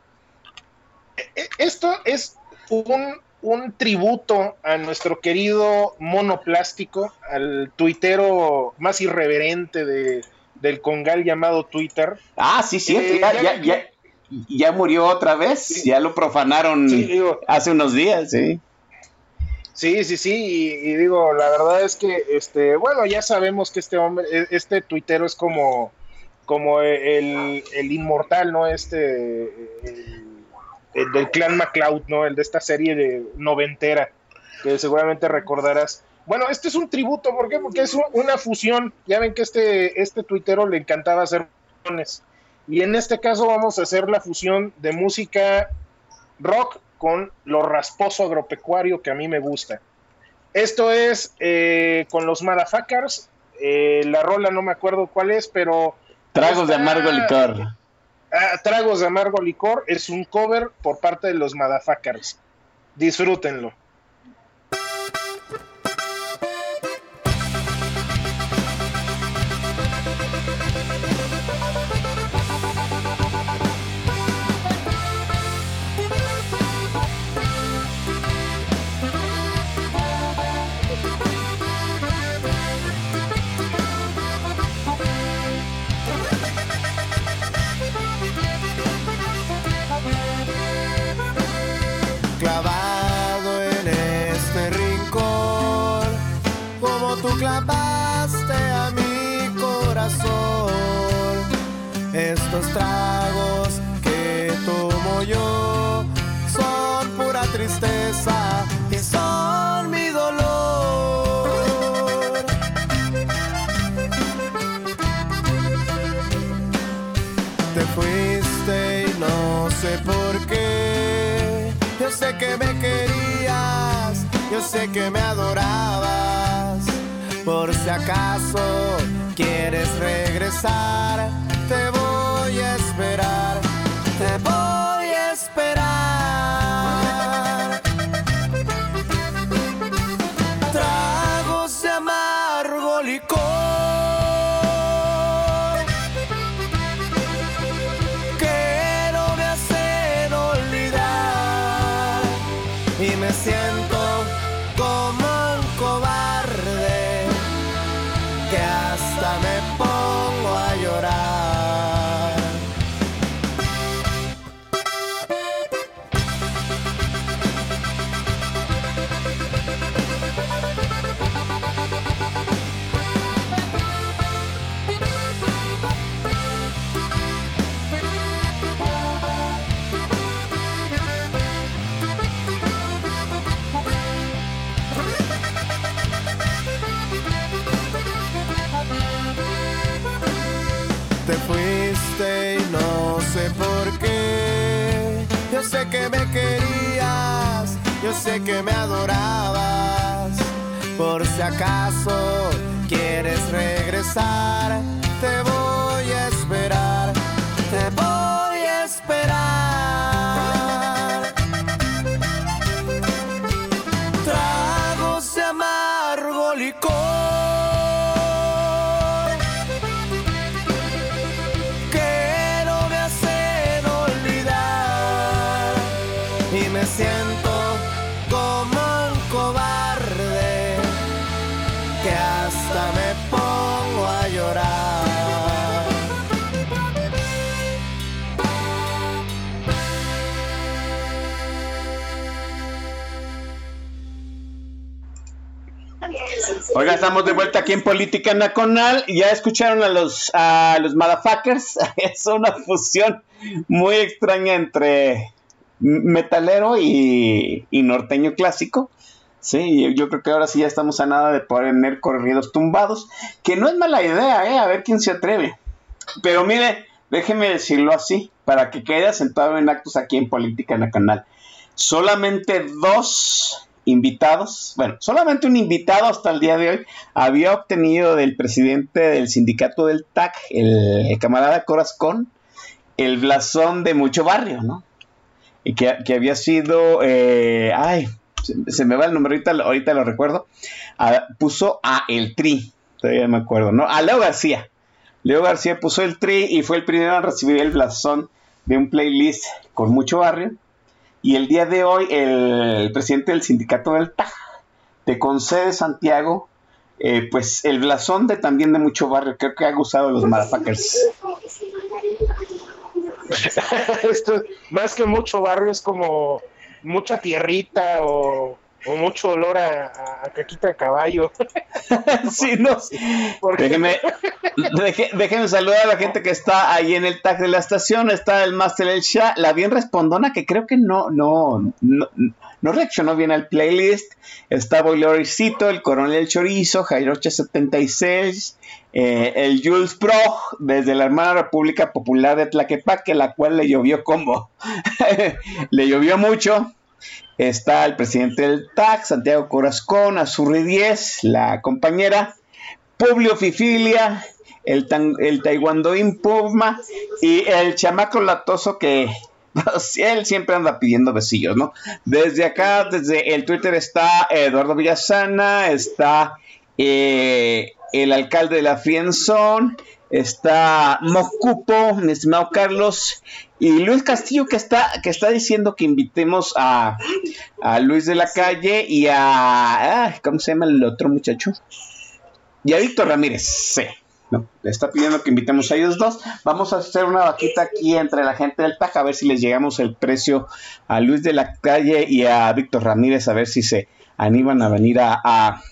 E- Esto es un, un tributo a nuestro querido monoplástico, al tuitero más irreverente de, del congal llamado Twitter. Ah, sí, sí, Eh, ya, ya ya, ya, ya murió otra vez, Sí. ya lo profanaron Sí, digo, hace unos días, sí. Sí, sí, sí, y, digo, la verdad es que, este, bueno, ya sabemos que este hombre, e- este tuitero es como, como el, el inmortal, ¿no? Este, el, el del clan MacLeod, ¿no? El de esta serie de noventera, que seguramente recordarás. Bueno, este es un tributo, ¿por qué? Porque es un- una fusión. Ya ven que este, este tuitero le encantaba hacer fusiones. Y en este caso vamos a hacer la fusión de música rock con lo rasposo agropecuario que a mí me gusta. Esto es eh, con los Motherfuckers. eh, la rola no me acuerdo cuál es, pero Tragos de amargo licor. ah, Tragos de Amargo Licor es un cover por parte de los Motherfuckers. Disfrútenlo. Escapaste a mi corazón. Estos tragos que tomo yo son pura tristeza y son mi dolor. Te fuiste y no sé por qué. Yo sé que me querías, yo sé que me adorabas. Por si acaso quieres regresar, te voy a esperar, te voy a esperar. Acaso quieres regresar, te voy a esperar, te voy a esperar. Tragos de amargo licor que no me hacen olvidar y me siento como Oiga, estamos de vuelta aquí en Política Nacional. Ya escucharon a los, a los motherfuckers. (laughs) Es una fusión muy extraña entre metalero y, y norteño clásico. Sí, yo creo que ahora sí ya estamos a nada de poner corridos tumbados. Que no es mala idea, ¿eh? A ver quién se atreve. Pero mire, déjeme decirlo así, para que quede sentado en actos aquí en Política Nacional. Solamente dos invitados, bueno, solamente un invitado hasta el día de hoy había obtenido del presidente del sindicato del TAC, el, camarada Corazcón, el blasón de mucho barrio, ¿no? Y que, había sido, eh, ay, se, me va el nombre, ahorita, ahorita lo recuerdo, puso a el Tri, todavía me acuerdo, ¿no? A Leo García. Leo García puso el Tri y fue el primero a recibir el blasón de un playlist con mucho barrio. Y el día de hoy, el, presidente del sindicato del TAG te concede Santiago, eh, pues el blasón de también de mucho barrio. Creo que ha gustado los. (laughs) Esto, más que mucho barrio, es como mucha tierrita o, o mucho olor a, a, caquita de caballo. (laughs) sí, no. Déjeme, deje, déjeme saludar a la gente que está ahí en el tag de la estación. Está el Master El Shah, la bien respondona, que creo que no, no, no, no reaccionó bien al playlist. Está Boiloricito, el Coronel Chorizo, Jairocha 76, eh, el Jules Pro, desde la hermana República Popular de Tlaquepaque, la cual le llovió como. (laughs) le llovió mucho. Está el presidente del TAC, Santiago Corazcón, Azurri 10, la compañera, Publio Fifilia, el, tan, el Puma y el chamaco latoso que (laughs) él siempre anda pidiendo besillos, ¿no? Desde acá, desde el Twitter está Eduardo Villasana, está eh, el alcalde de la Frienzón, está Mocupo, mi estimado Carlos, y Luis Castillo que está, que está diciendo que invitemos a, a Luis de la Calle y a... Ah, ¿Cómo se llama el otro muchacho? Y a Víctor Ramírez, sí. No, le está pidiendo que invitemos a ellos dos. Vamos a hacer una vaquita aquí entre la gente del TAC a ver si les llegamos el precio a Luis de la Calle y a Víctor Ramírez, a ver si se animan a venir a, a,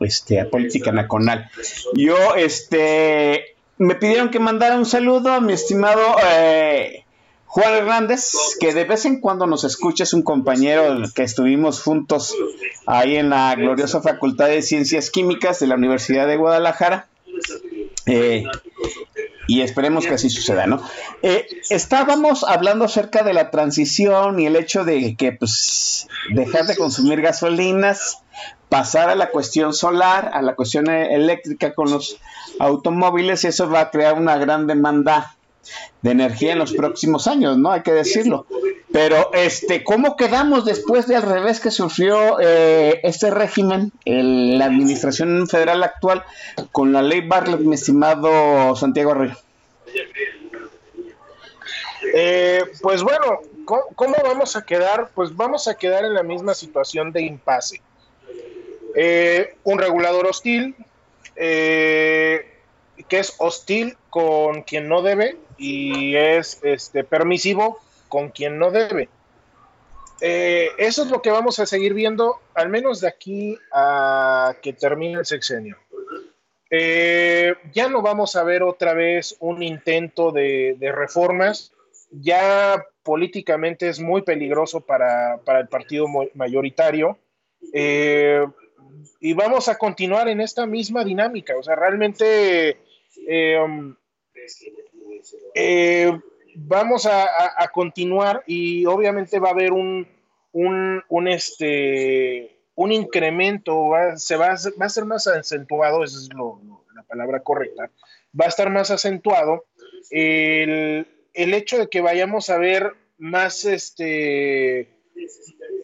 este, a Política Nacional. Yo, este, me pidieron que mandara un saludo a mi estimado eh, Juan Hernández, que de vez en cuando nos escucha, es un compañero que estuvimos juntos ahí en la gloriosa Facultad de Ciencias Químicas de la Universidad de Guadalajara. Eh, y esperemos que así suceda, ¿no? Eh, estábamos hablando acerca de la transición y el hecho de que pues dejar de consumir gasolinas, pasar a la cuestión solar, a la cuestión eléctrica con los automóviles, eso va a crear una gran demanda de energía en los próximos años, ¿no? Hay que decirlo. Pero, este, ¿cómo quedamos después del revés que sufrió eh, este régimen, la administración federal actual, con la ley Bartlett, mi estimado Santiago Arroyo? Eh, pues bueno, ¿cómo, vamos a quedar? Pues vamos a quedar en la misma situación de impasse. Eh, un regulador hostil, que es hostil con quien no debe y es este, permisivo con quien no debe. Eh, eso es lo que vamos a seguir viendo, al menos de aquí a que termine el sexenio. Eh, ya no vamos a ver otra vez un intento de, reformas. Ya políticamente es muy peligroso para, el partido mayoritario. Eh, y vamos a continuar en esta misma dinámica. O sea, realmente um, vamos a, continuar y obviamente va a haber un, un, este, un incremento, se va, va, a ser más acentuado, esa es la palabra correcta, va a estar más acentuado el, hecho de que vayamos a ver más este, e,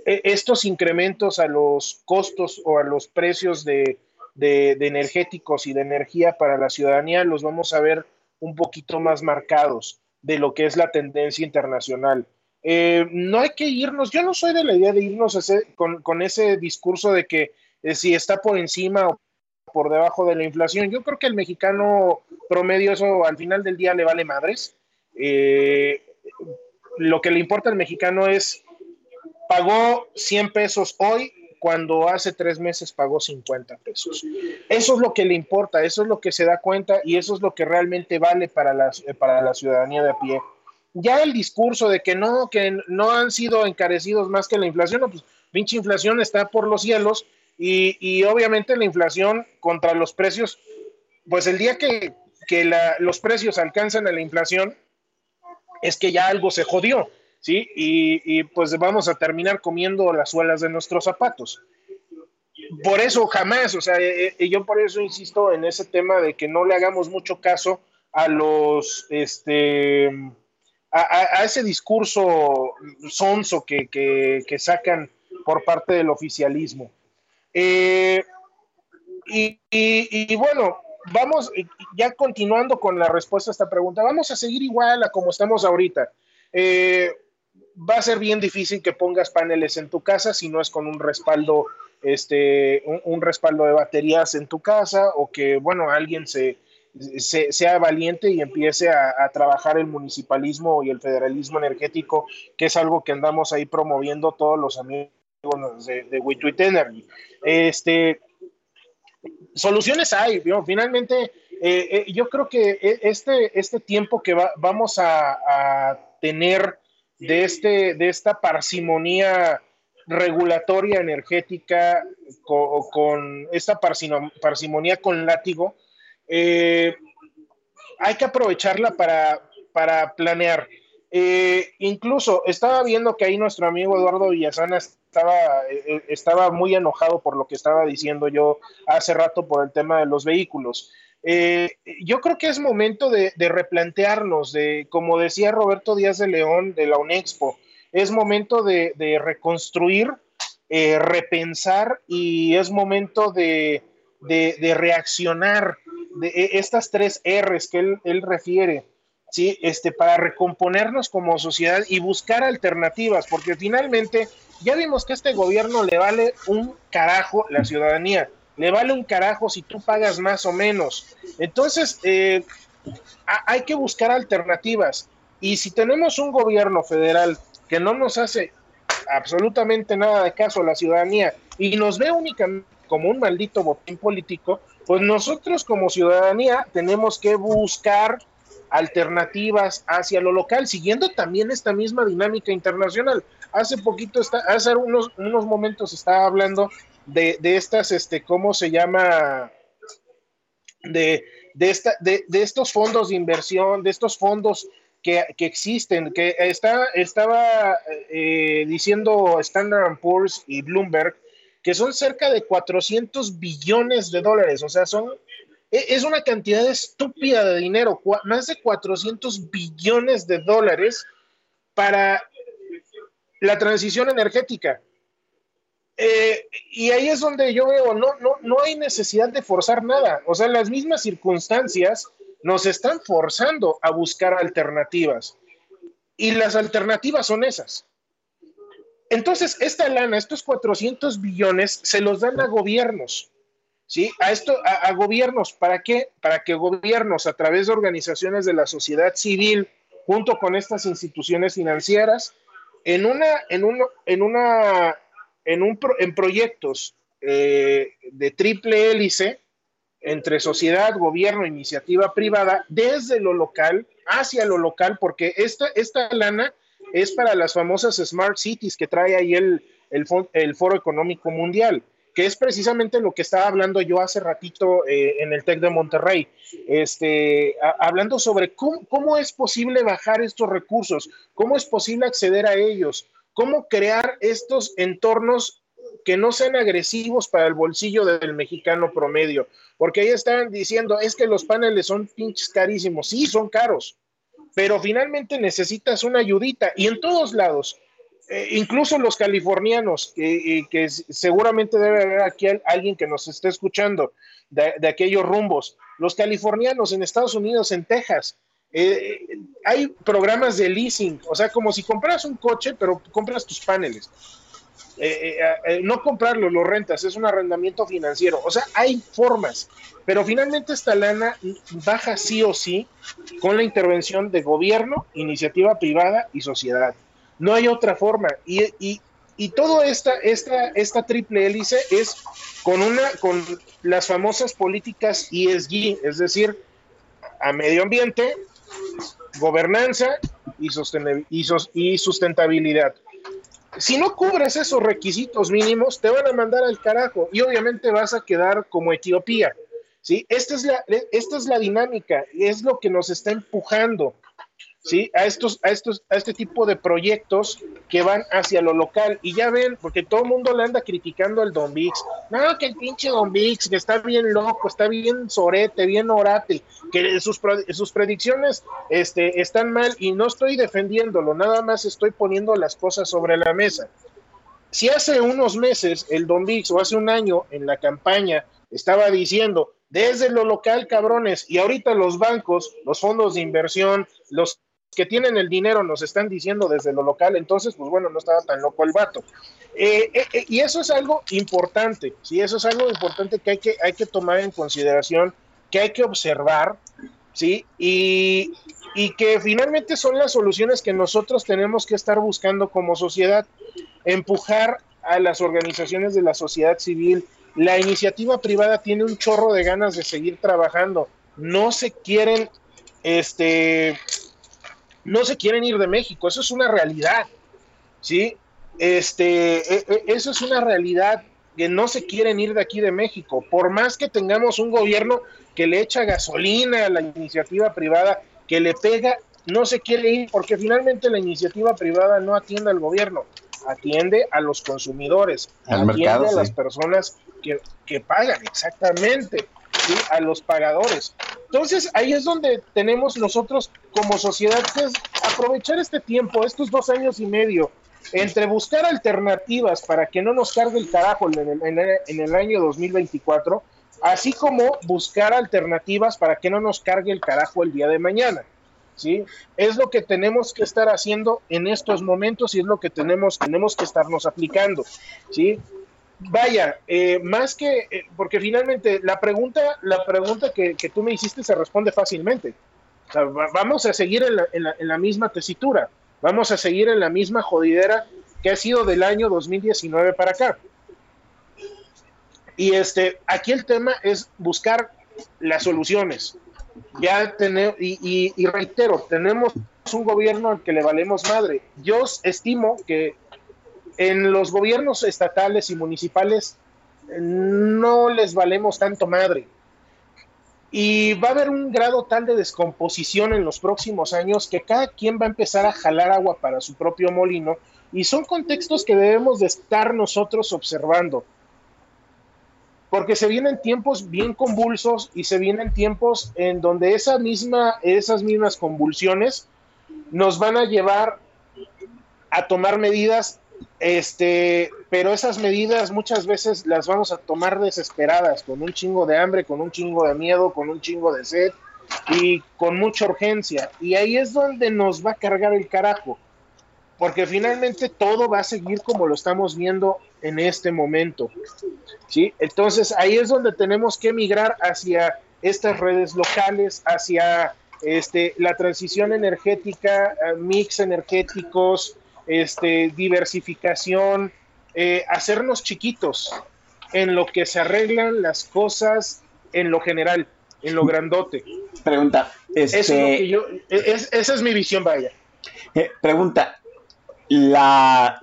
estos incrementos a los costos o a los precios de, de energéticos y de energía para la ciudadanía, los vamos a ver un poquito más marcados de lo que es la tendencia internacional. Eh, no hay que irnos, yo no soy de la idea de irnos con, ese discurso de que eh, si está por encima o por debajo de la inflación, yo creo que el mexicano promedio eso al final del día le vale madres. Eh, lo que le importa al mexicano es, pagó 100 pesos hoy, cuando hace tres meses pagó 50 pesos. Eso es lo que le importa, eso es lo que se da cuenta y eso es lo que realmente vale para la, para la ciudadanía de a pie. Ya el discurso de que no, que no han sido encarecidos más que la inflación, no, pues pinche inflación está por los cielos y, y obviamente la inflación contra los precios, pues el día que, que la, los precios alcanzan a la inflación, es que ya algo se jodió. ¿Sí? Y, pues vamos a terminar comiendo las suelas de nuestros zapatos. Por eso jamás, o sea, eh, eh, yo por eso insisto en ese tema de que no le hagamos mucho caso a los, este, a, ese discurso sonso que, que, sacan por parte del oficialismo. Eh, y, y, bueno, vamos, ya continuando con la respuesta a esta pregunta, vamos a seguir igual a como estamos ahorita. Va a ser bien difícil que pongas paneles en tu casa si no es con un respaldo, este, un, respaldo de baterías en tu casa o que, bueno, alguien se, sea valiente y empiece a, trabajar el municipalismo y el federalismo energético, que es algo que andamos ahí promoviendo todos los amigos de, de Energy. Este, soluciones hay, finalmente, eh, eh, yo creo que e, este, este tiempo que vamos a, a tener de, este, de esta parsimonía regulatoria energética con, esta parsimonía con látigo, eh, hay que aprovecharla para, para planear. Eh, incluso estaba viendo que ahí nuestro amigo Eduardo Villasana estaba, eh, estaba muy enojado por lo que estaba diciendo yo hace rato por el tema de los vehículos. Eh, yo creo que es momento de, replantearnos, de, como decía Roberto Díaz de León de la UNEXPO, es momento de, reconstruir, eh, repensar y es momento de, reaccionar e, estas tres R's que él, refiere, ¿sí? este, para recomponernos como sociedad y buscar alternativas, porque finalmente ya vimos que a este gobierno le vale un carajo la ciudadanía le vale un carajo si tú pagas más o menos. Entonces, eh, hay que buscar alternativas. Y si tenemos un gobierno federal que no nos hace absolutamente nada de caso a la ciudadanía y nos ve únicamente como un maldito botín político, pues nosotros como ciudadanía tenemos que buscar alternativas hacia lo local, siguiendo también esta misma dinámica internacional. Hace poquito, está, hace unos, unos momentos estaba hablando de, de estas, este, ¿cómo se llama? De, de, esta, de, de estos fondos de inversión, de estos fondos que, que, existen, que está, estaba eh, diciendo Standard Poor's y Bloomberg, que son cerca de 400 billones de dólares, o sea, son e, es una cantidad estúpida de dinero, más de 400 billones de dólares para la transición energética. Eh, y ahí es donde yo veo, no, no, no hay necesidad de forzar nada. O sea, las mismas circunstancias nos están forzando a buscar alternativas. Y las alternativas son esas. Entonces, esta lana, estos 400 billones, se los dan a gobiernos. ¿sí? A esto, a, a, gobiernos, ¿para qué? Para que gobiernos a través de organizaciones de la sociedad civil, junto con estas instituciones financieras, en una, en uno, en una, en un en proyectos eh, de triple hélice entre sociedad, gobierno, iniciativa privada, desde lo local hacia lo local, porque esta, esta lana es para las famosas Smart Cities que trae ahí el, el, Foro Económico Mundial que es precisamente lo que estaba hablando yo hace ratito eh, en el TEC de Monterrey, este, hablando sobre cómo, cómo, es posible bajar estos recursos, cómo es posible acceder a ellos, cómo crear estos entornos que no sean agresivos para el bolsillo del mexicano promedio, porque ahí estaban diciendo, es que los paneles son pinches carísimos, sí, son caros, pero finalmente necesitas una ayudita. Y en todos lados, eh, incluso los californianos, que seguramente debe haber aquí alguien que nos esté escuchando de, aquellos rumbos, los californianos en Estados Unidos, en Texas, eh, hay programas de leasing, o sea, como si compras un coche, pero compras tus paneles. Eh, eh, no comprarlo, lo rentas, es un arrendamiento financiero. O sea, hay formas, pero finalmente esta lana baja sí o sí con la intervención de gobierno, iniciativa privada y sociedad. No hay otra forma. Y, y, y todo esta, esta, esta triple hélice es con, una, con las famosas políticas ESG, es decir, a medio ambiente, gobernanza y, sustentabilidad. Si no cubres esos requisitos mínimos, te van a mandar al carajo y obviamente vas a quedar como Etiopía. ¿sí? Esta, es la, esta es la dinámica, es lo que nos está empujando ¿sí? A estos, a estos, a este tipo de proyectos que van hacia lo local. Y ya ven, porque todo el mundo le anda criticando al Don Vix. No, que el pinche Don Vix, que está bien loco, está bien sorete, bien orate, que sus, sus predicciones este, están mal y no estoy defendiéndolo, nada más estoy poniendo las cosas sobre la mesa. Si hace unos meses el Don Vix o hace un año en la campaña estaba diciendo desde lo local, cabrones, y ahorita los bancos, los fondos de inversión, los que tienen el dinero nos están diciendo desde lo local, entonces, pues bueno, no estaba tan loco el vato. Eh, eh, eh, y eso es algo importante, sí, eso es algo importante que hay que, hay que tomar en consideración, que hay que observar, sí, y, y que finalmente son las soluciones que nosotros tenemos que estar buscando como sociedad, empujar a las organizaciones de la sociedad civil. La iniciativa privada tiene un chorro de ganas de seguir trabajando, no se quieren, este, no se quieren ir de México, eso es una realidad, ¿sí? Este, e, e, eso es una realidad que no se quieren ir de aquí de México, por más que tengamos un gobierno que le echa gasolina a la iniciativa privada, que le pega, no se quiere ir porque finalmente la iniciativa privada no atiende al gobierno, atiende a los consumidores, al atiende mercado, a sí. las personas que, que pagan, exactamente, a los pagadores. Entonces ahí es donde tenemos nosotros como sociedad que es aprovechar este tiempo, estos dos años y medio, entre buscar alternativas para que no nos cargue el carajo en el, en el, en el año 2024, así como buscar alternativas para que no nos cargue el carajo el día de mañana. ¿Sí? Es lo que tenemos que estar haciendo en estos momentos y es lo que tenemos, tenemos que estarnos aplicando. ¿sí? Vaya, eh, más que, eh, porque finalmente la pregunta, la pregunta que, tú me hiciste se responde fácilmente. Vamos a seguir en la, en, la, en la, misma tesitura, vamos a seguir en la misma jodidera que ha sido del año 2019 para acá. Y este, aquí el tema es buscar las soluciones. Ya tenemos, y, y, reitero, tenemos un gobierno al que le valemos madre. Yo estimo que en los gobiernos estatales y municipales no les valemos tanto madre. Y va a haber un grado tal de descomposición en los próximos años que cada quien va a empezar a jalar agua para su propio molino y son contextos que debemos de estar nosotros observando. Porque se vienen tiempos bien convulsos y se vienen tiempos en donde esa misma, esas mismas convulsiones nos van a llevar a tomar medidas este, pero esas medidas muchas veces las vamos a tomar desesperadas, con un chingo de hambre, con un chingo de miedo, con un chingo de sed y con mucha urgencia. Y ahí es donde nos va a cargar el carajo, porque finalmente todo va a seguir como lo estamos viendo en este momento. ¿sí? Entonces ahí es donde tenemos que migrar hacia estas redes locales, hacia este, la transición energética, eh, mix energéticos, este, diversificación, eh, hacernos chiquitos en lo que se arreglan las cosas en lo general, en lo grandote. Pregunta, este, e, esa es mi visión, vaya. Eh, pregunta, la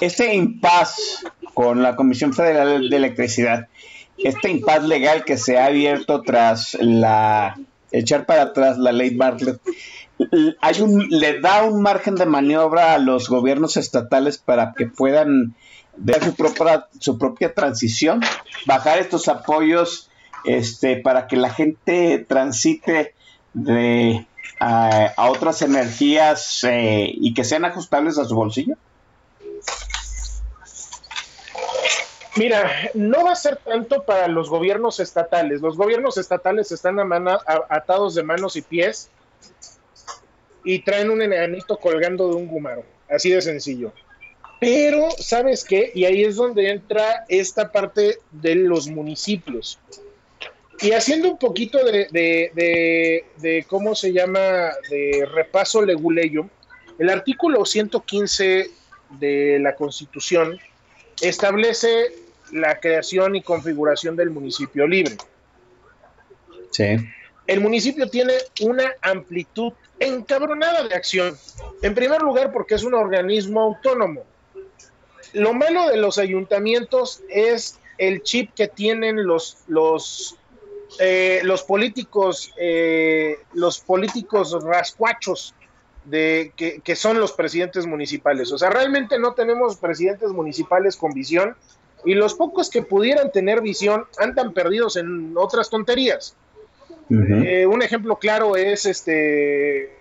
este impas con la Comisión Federal de Electricidad, este impas legal que se ha abierto tras la echar para atrás la ley Bartlett, hay un, le da un margen de maniobra a los gobiernos estatales para que puedan dar su propia, su propia transición, bajar estos apoyos este, para que la gente transite de, a, otras energías eh, y que sean ajustables a su bolsillo? Mira, no va a ser tanto para los gobiernos estatales. Los gobiernos estatales están atados de manos y pies y traen un enanito colgando de un gumaro, así de sencillo. Pero, ¿sabes qué? Y ahí es donde entra esta parte de los municipios. Y haciendo un poquito de, de, ¿cómo se llama?, de repaso leguleyo, el artículo 115 de la Constitución establece la creación y configuración del municipio libre. Sí. El municipio tiene una amplitud encabronada de acción. En primer lugar, porque es un organismo autónomo. Lo malo de los ayuntamientos es el chip que tienen los, los, eh, los políticos, eh, los políticos rascuachos de, que, que, son los presidentes municipales. O sea, realmente no tenemos presidentes municipales con visión y los pocos que pudieran tener visión andan perdidos en otras tonterías. Eh, un ejemplo claro es este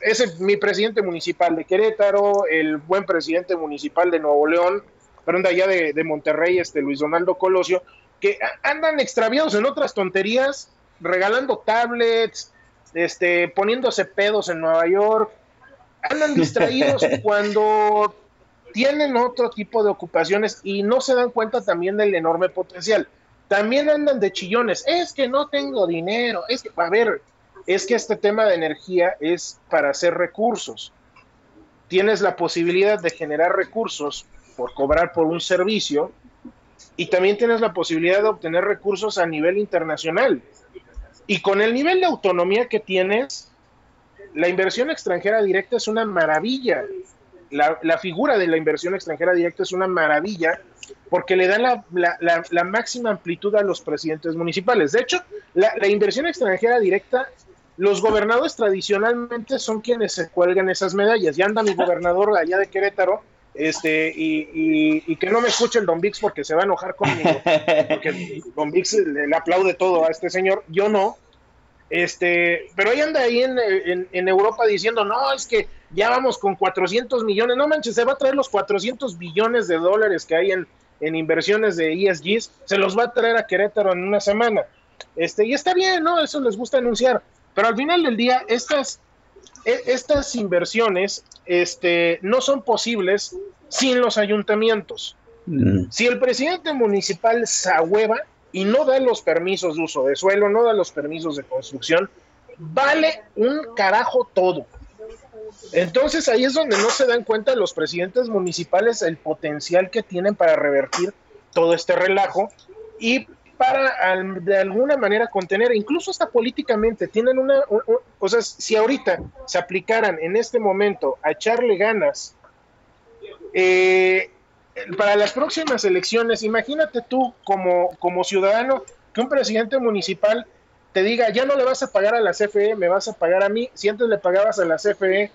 es mi presidente municipal de Querétaro, el buen presidente municipal de Nuevo León, perdón, de allá de, Monterrey, este Luis Donaldo Colosio, que andan extraviados en otras tonterías, regalando tablets, este, poniéndose pedos en Nueva York, andan distraídos (laughs) cuando tienen otro tipo de ocupaciones y no se dan cuenta también del enorme potencial. También andan de chillones, es que no tengo dinero, es que, a ver, es que este tema de energía es para hacer recursos. Tienes la posibilidad de generar recursos por cobrar por un servicio y también tienes la posibilidad de obtener recursos a nivel internacional. Y con el nivel de autonomía que tienes, la inversión extranjera directa es una maravilla. La, figura de la inversión extranjera directa es una maravilla porque le da la, máxima amplitud a los presidentes municipales. De hecho, la, inversión extranjera directa, los gobernadores tradicionalmente son quienes se cuelgan esas medallas. Ya anda mi gobernador allá de Querétaro, este, y, que no me escuche el Don Vix porque se va a enojar conmigo, porque Don Vix le aplaude todo a este señor, yo no, este, pero ahí anda ahí en, en, Europa diciendo, no, es que ya vamos con 400 millones, no manches, se va a traer los 400 billones de dólares que hay en, en inversiones de ESGs, se los va a traer a Querétaro en una semana. Este, y está bien, ¿no? Eso les gusta anunciar. Pero al final del día, estas, e, estas inversiones este, no son posibles sin los ayuntamientos. Mm. Si el presidente municipal Sahueva y no da los permisos de uso de suelo, no da los permisos de construcción, vale un carajo todo. Entonces ahí es donde no se dan cuenta los presidentes municipales el potencial que tienen para revertir todo este relajo y para de alguna manera contener, incluso hasta políticamente, tienen una, o sea, si ahorita se aplicaran en este momento a echarle ganas eh, para las próximas elecciones, imagínate tú como, como ciudadano que un presidente municipal te diga, ya no le vas a pagar a la CFE, me vas a pagar a mí, si antes le pagabas a la CFE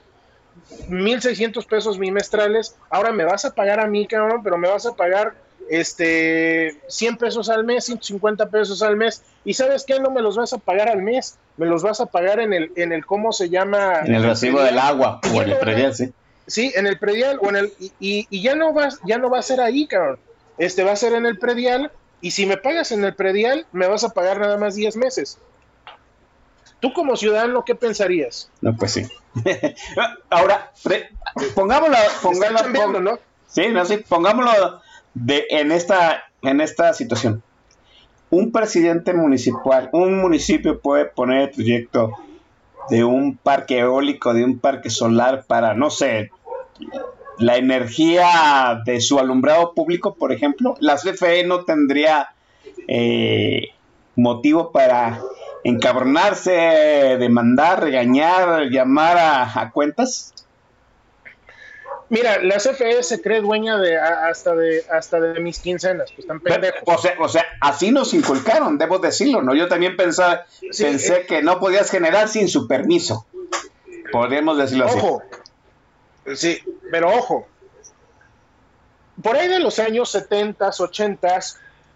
1.600 pesos bimestrales, ahora me vas a pagar a mí, cabrón, pero me vas a pagar este 100 pesos al mes, 150 pesos al mes, y sabes qué, no me los vas a pagar al mes, me los vas a pagar en el, en el ¿cómo se llama? En el recibo del agua, o en el predial, sí. Sí, en el predial, o en el, y, y, ya no va, ya no va a ser ahí, cabrón, este va a ser en el predial, y si me pagas en el predial, me vas a pagar nada más 10 meses. Tú como ciudadano, ¿qué pensarías? No, pues sí. (laughs) Ahora, pongámoslo, pongámoslo, ¿no? Sí, no, sí, pongámoslo de, en, esta, en esta situación. Un presidente municipal, un municipio puede poner el proyecto de un parque eólico, de un parque solar para, no sé, la energía de su alumbrado público, por ejemplo. La CFE no tendría eh, motivo para encabronarse, demandar, regañar, llamar a cuentas. Mira, la CFE se cree dueña de hasta de hasta de mis quincenas, pues están pendejos. O sea, o sea, así nos inculcaron, debo decirlo, ¿no? Yo también pensaba, pensé eh, que no podías generar sin su permiso. Podríamos decirlo así. Ojo. Sí, pero ojo. Por ahí de los años 70, 80,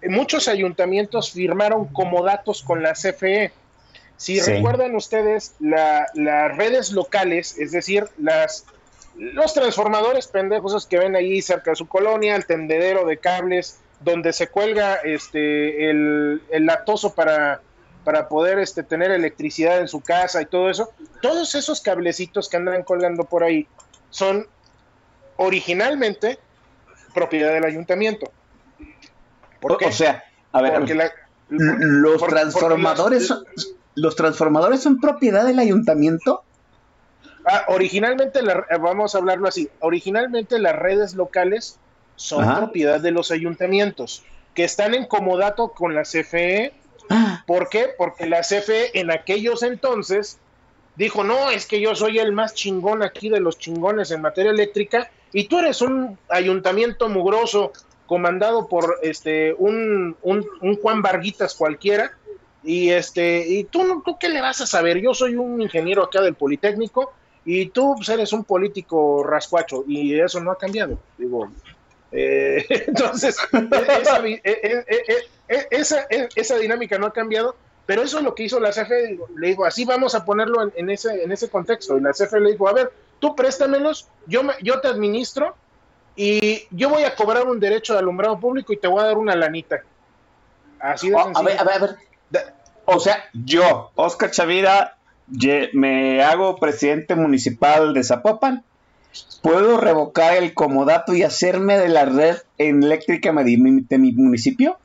muchos ayuntamientos firmaron como datos con la CFE. Si recuerdan ustedes, las redes locales, es decir, las los transformadores pendejos esos que ven ahí cerca de su colonia, el tendedero de cables donde se cuelga este el, el latoso para, para poder este, tener electricidad en su casa y todo eso, todos esos cablecitos que andan colgando por ahí son originalmente propiedad del ayuntamiento. ¿Por qué? O sea, a ver, los transformadores los transformadores son propiedad del ayuntamiento. Ah, originalmente, eh, vamos a hablarlo así, originalmente las redes locales son propiedad de los ayuntamientos, que están en comodato con la CFE. Ah. ¿Por qué? Porque la CFE en aquellos entonces dijo, no, es que yo soy el más chingón aquí de los chingones en materia eléctrica y tú eres un ayuntamiento mugroso comandado por este un, un, un Juan Varguitas cualquiera y este y tú, tú qué le vas a saber yo soy un ingeniero acá del Politécnico y tú pues, eres un político rascuacho y eso no ha cambiado. Digo, eh, (laughs) entonces, esa, esa, dinámica no ha cambiado, pero eso es lo que hizo la CFE. Le digo, así vamos a ponerlo en, ese, en ese contexto. Y la CFE le dijo, a ver, tú préstamelos, yo, yo te administro y yo voy a cobrar un derecho de alumbrado público y te voy a dar una lanita. Así de oh, a ver, a ver, a ver. O sea, yo, Oscar Chavira, me hago presidente municipal de Zapopan, ¿puedo revocar el comodato y hacerme de la red eléctrica de mi, municipio?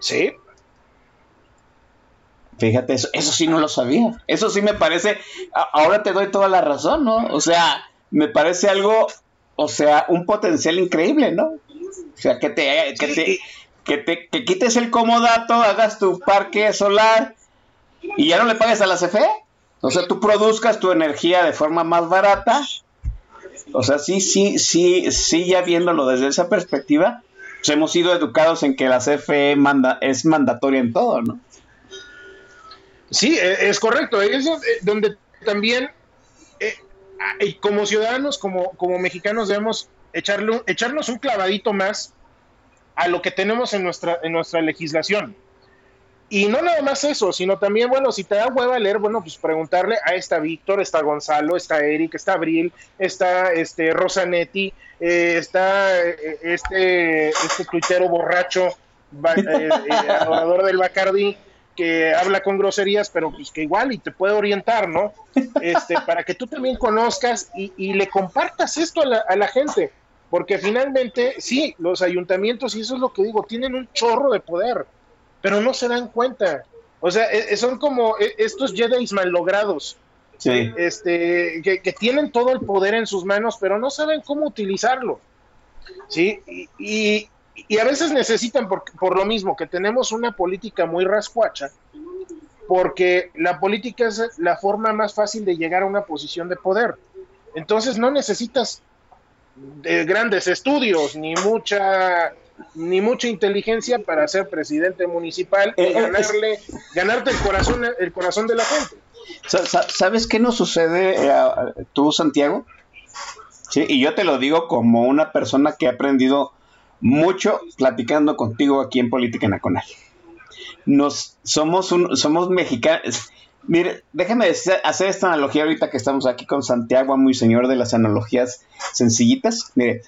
Sí. Fíjate, eso, eso sí no lo sabía. Eso sí me parece, ahora te doy toda la razón, ¿no? O sea, me parece algo, o sea, un potencial increíble, ¿no? O sea, que te, que te, que te que quites el comodato, hagas tu parque solar, y ya no le pagues a la CFE. O sea, tú produzcas tu energía de forma más barata. O sea, sí, sí, sí, sí, ya viéndolo desde esa perspectiva, pues hemos sido educados en que la CFE manda, es mandatoria en todo, ¿no? Sí, e, es correcto. Eso es eh, donde también, eh, como ciudadanos, como, como mexicanos, debemos echarle, echarnos un clavadito más a lo que tenemos en nuestra, en nuestra legislación. Y no nada más eso, sino también, bueno, si te da hueva leer, bueno, pues preguntarle a esta Víctor, está Gonzalo, está Eric, está Abril, está este Rosanetti, eh, está eh, este, este tuitero borracho, eh, adorador del Bacardi, que habla con groserías, pero pues que igual y te puede orientar, ¿no? Este, para que tú también conozcas y, y le compartas esto a la, a la gente, porque finalmente, sí, los ayuntamientos, y eso es lo que digo, tienen un chorro de poder pero no se dan cuenta. O sea, e, e, son como e, estos Jedi mal logrados. Sí. Este, que, tienen todo el poder en sus manos, pero no saben cómo utilizarlo. ¿Sí? Y, y a veces necesitan, por, por lo mismo, que tenemos una política muy rascuacha, porque la política es la forma más fácil de llegar a una posición de poder. Entonces no necesitas de grandes estudios ni mucha ni mucha inteligencia para ser presidente municipal y Eh, eh, ganarle, ganarte el corazón el corazón de la gente. Sa- sa- ¿Sabes qué nos sucede eh, a- tú, Santiago? Sí, y yo te lo digo como una persona que ha aprendido mucho platicando contigo aquí en Política Nacional. Nos somos un, somos mexicanos. Mire, déjame decir- hacer esta analogía ahorita que estamos aquí con Santiago, muy señor de las analogías sencillitas. Mire,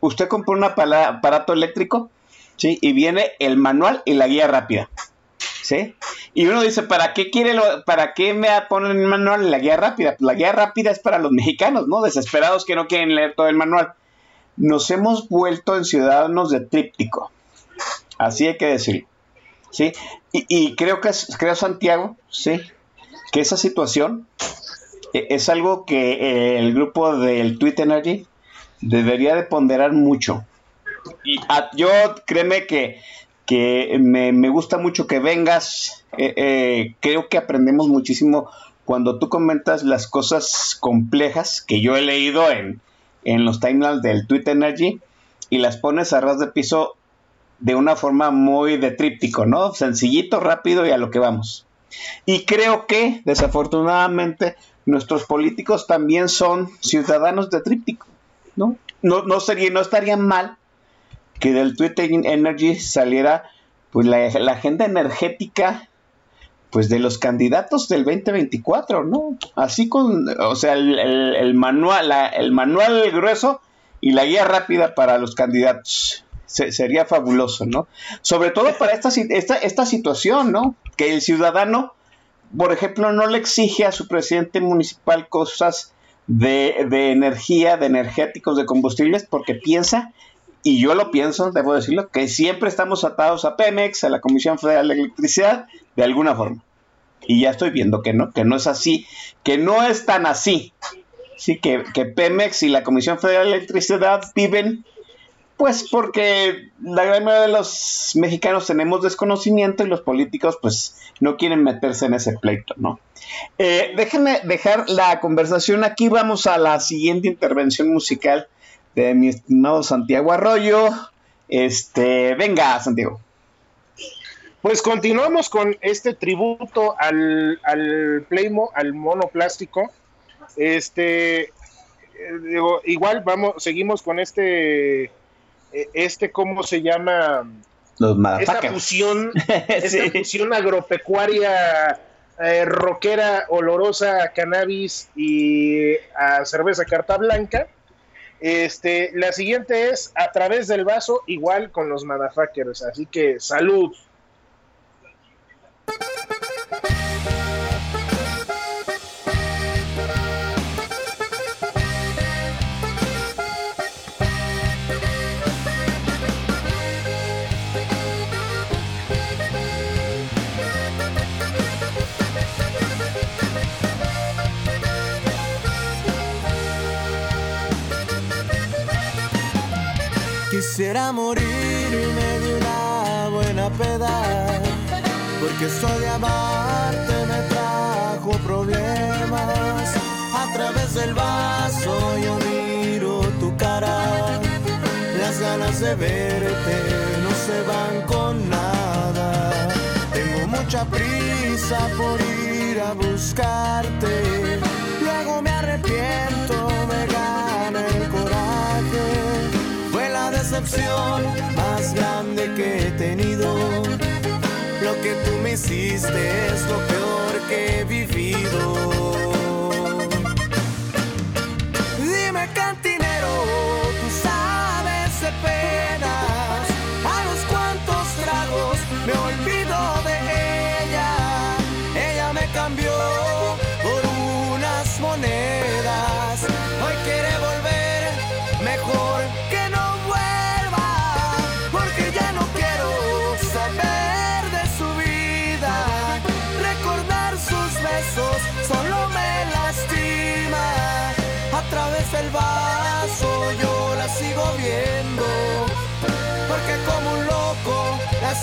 usted compró un aparato eléctrico, ¿sí? Y viene el manual y la guía rápida. ¿sí? Y uno dice, ¿para qué quiere lo- para qué me ponen el manual en la guía rápida? Pues la guía rápida es para los mexicanos, ¿no? Desesperados que no quieren leer todo el manual. Nos hemos vuelto en ciudadanos de tríptico. Así hay que decirlo. ¿Sí? Y, y creo que creo Santiago, sí, que esa situación eh, es algo que eh, el grupo del Tweet Energy debería de ponderar mucho. Y ah, yo créeme que que me, me gusta mucho que vengas. Eh, eh, creo que aprendemos muchísimo cuando tú comentas las cosas complejas que yo he leído en, en los timelines del Twitter Energy y las pones a ras de piso de una forma muy de tríptico, ¿no? Sencillito, rápido y a lo que vamos. Y creo que, desafortunadamente, nuestros políticos también son ciudadanos de tríptico, ¿no? No, no, sería, no estaría mal que del Twitter Energy saliera pues la, agenda energética pues de los candidatos del 2024, ¿no? Así con, o sea, el, el, el manual, la, el manual grueso y la guía rápida para los candidatos. Se, sería fabuloso, ¿no? Sobre todo para esta, esta, esta situación, ¿no? Que el ciudadano, por ejemplo, no le exige a su presidente municipal cosas de, de energía, de energéticos, de combustibles, porque piensa y yo lo pienso, debo decirlo, que siempre estamos atados a Pemex, a la Comisión Federal de Electricidad, de alguna forma. Y ya estoy viendo que no, que no es así, que no es tan así. Sí, que, que Pemex y la Comisión Federal de Electricidad viven, pues porque la gran mayoría de los mexicanos tenemos desconocimiento y los políticos pues no quieren meterse en ese pleito, ¿no? Eh, déjenme dejar la conversación aquí, vamos a la siguiente intervención musical de mi estimado Santiago Arroyo. Este, venga, Santiago. Pues continuamos con este tributo al, al Playmo, al mono plástico. Este, eh, digo, igual vamos, seguimos con este, este, ¿cómo se llama? Los esta fusión, (laughs) sí. esta fusión agropecuaria eh, rockera, olorosa a cannabis y a cerveza carta blanca. Este, la siguiente es a través del vaso, igual con los motherfuckers. Así que salud. Quisiera morirme de una buena peda, porque de amarte me trajo problemas. A través del vaso yo miro tu cara, las ganas de verte no se van con nada. Tengo mucha prisa por ir a buscarte, luego me arrepiento, decepción más grande que he tenido. Lo que tú me hiciste es lo peor que he vivido.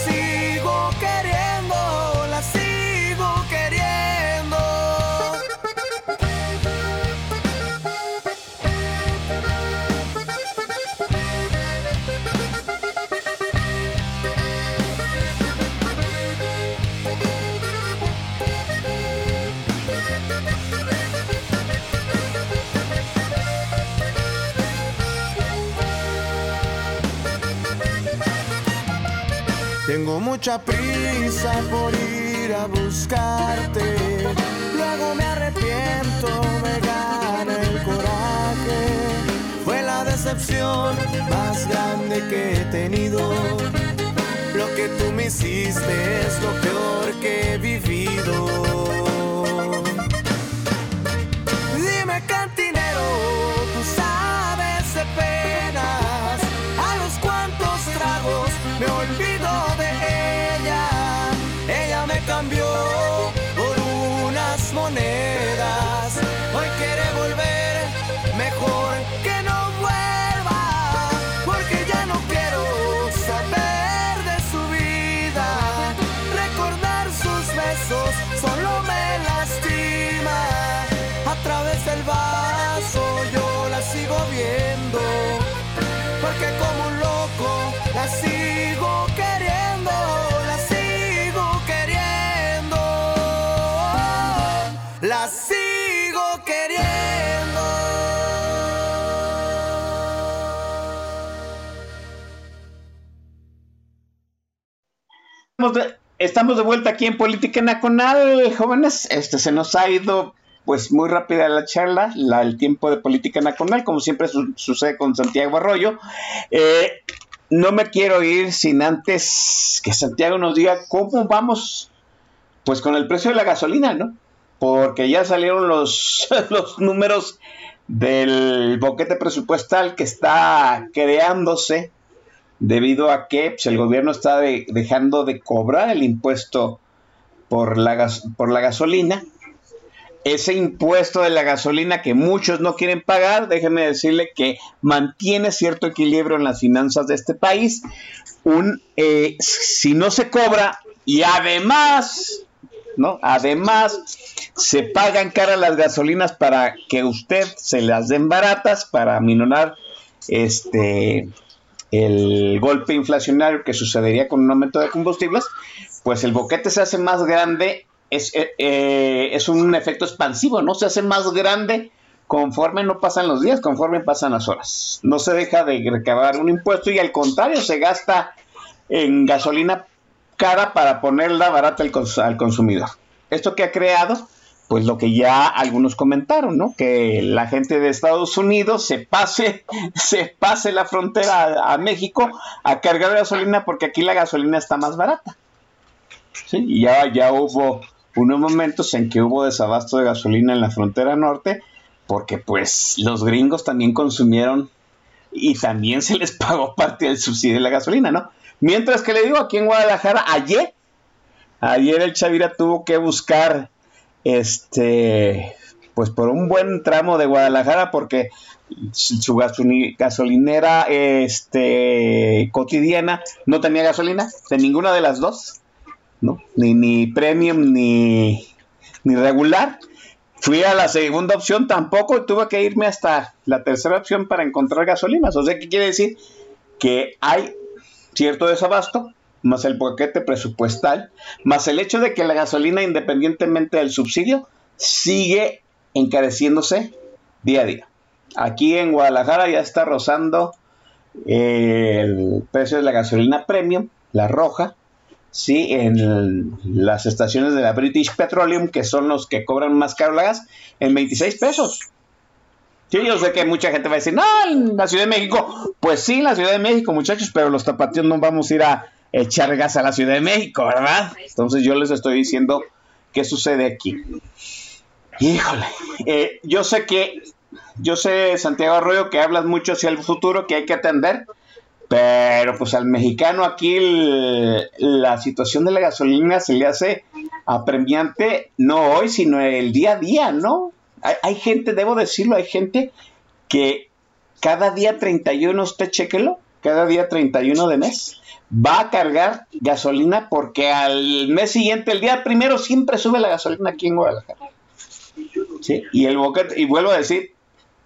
Sigo queriendo, Tengo mucha prisa por ir a buscarte. Luego me arrepiento, me gana el coraje. Fue la decepción más grande que he tenido. Lo que tú me hiciste es lo peor que he vivido. Dime cantinero, Estamos de, estamos de vuelta aquí en Política Nacional, jóvenes. Este se nos ha ido pues muy rápida la charla, la, el tiempo de Política Nacional, como siempre su, sucede con Santiago Arroyo. Eh, no me quiero ir sin antes que Santiago nos diga cómo vamos pues con el precio de la gasolina, ¿no? Porque ya salieron los, (laughs) los números del boquete presupuestal que está creándose debido a que pues, el gobierno está de, dejando de cobrar el impuesto por la, gas, por la gasolina. Ese impuesto de la gasolina que muchos no quieren pagar, déjeme decirle que mantiene cierto equilibrio en las finanzas de este país. Un, eh, si no se cobra y además, ¿no? Además, se pagan cara las gasolinas para que usted se las den baratas para minorar este el golpe inflacionario que sucedería con un aumento de combustibles, pues el boquete se hace más grande, es, eh, es un efecto expansivo, ¿no? Se hace más grande conforme no pasan los días, conforme pasan las horas. No se deja de recabar un impuesto y al contrario, se gasta en gasolina cara para ponerla barata al, al consumidor. Esto que ha creado, pues lo que ya algunos comentaron, ¿no? Que la gente de Estados Unidos se pase, (laughs) se pase la frontera a, México a cargar gasolina porque aquí la gasolina está más barata. Sí, y ya, ya hubo unos momentos en que hubo desabasto de gasolina en la frontera norte porque pues los gringos también consumieron y también se les (laughs) pagó parte del subsidio de la gasolina, ¿no? Mientras que le digo, aquí en Guadalajara, ayer, ayer el Chavira tuvo que buscar este, pues por un buen tramo de Guadalajara, porque su gasolinera este, cotidiana no tenía gasolina, de ninguna de las dos, ¿no? Ni, ni premium ni, ni regular. Fui a la segunda opción tampoco y tuve que irme hasta la tercera opción para encontrar gasolinas. O sea, ¿qué quiere decir? Que hay cierto desabasto, más el paquete presupuestal, más el hecho de que la gasolina, independientemente del subsidio, sigue encareciéndose día a día. Aquí en Guadalajara ya está rozando eh, el precio de la gasolina premium, la roja, sí, en las estaciones de la British Petroleum, que son los que cobran más caro la gas, en 26 pesos. Sí, yo sé que mucha gente va a decir, no, la Ciudad de México. Pues sí, la Ciudad de México, muchachos, pero los tapatíos no vamos a ir a echar gas a la Ciudad de México, ¿verdad? Entonces yo les estoy diciendo qué sucede aquí. Híjole, eh, yo sé que, yo sé, Santiago Arroyo, que hablas mucho hacia el futuro, que hay que atender, pero pues al mexicano aquí la situación de la gasolina se le hace apremiante, no hoy, sino el día a día, ¿no? Hay, hay gente, debo decirlo, hay gente que cada día 31, usted chequelo, cada día 31 de mes, va a cargar gasolina porque al mes siguiente, el día primero, siempre sube la gasolina aquí en Guadalajara. Y el boquete, y vuelvo a decir,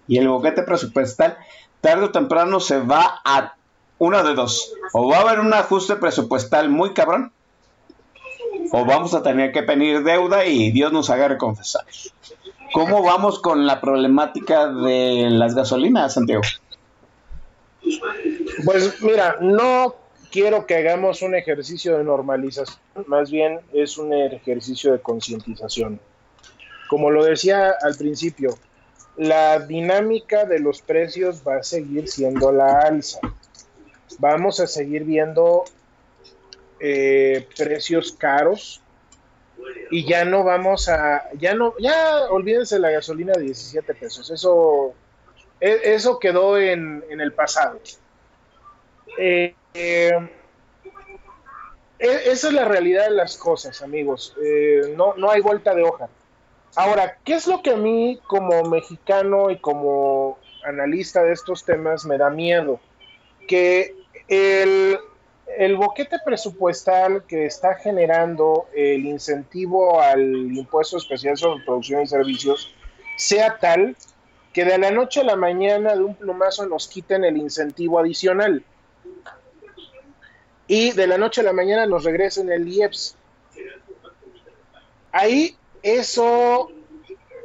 y el boquete presupuestal, tarde o temprano se va a una de dos. O va a haber un ajuste presupuestal muy cabrón, o vamos a tener que pedir deuda y Dios nos haga confesar. ¿Cómo vamos con la problemática de las gasolinas, Santiago? Pues mira, no quiero que hagamos un ejercicio de normalización, más bien es un ejercicio de concientización. Como lo decía al principio, la dinámica de los precios va a seguir siendo la alza. Vamos a seguir viendo eh, precios caros y ya no vamos a, ya no, ya olvídense la gasolina de 17 pesos, eso, e, eso quedó en, el pasado. Eh, eh, e, esa es la realidad de las cosas, amigos. no, no hay vuelta de hoja. Ahora, ¿qué es lo que a mí como mexicano y como analista de estos temas me da miedo? Que el boquete presupuestal que está generando el incentivo al impuesto especial sobre producción y servicios sea tal que de la noche a la mañana de un plumazo nos quiten el incentivo adicional y de la noche a la mañana nos regresen el IEPS. Ahí eso,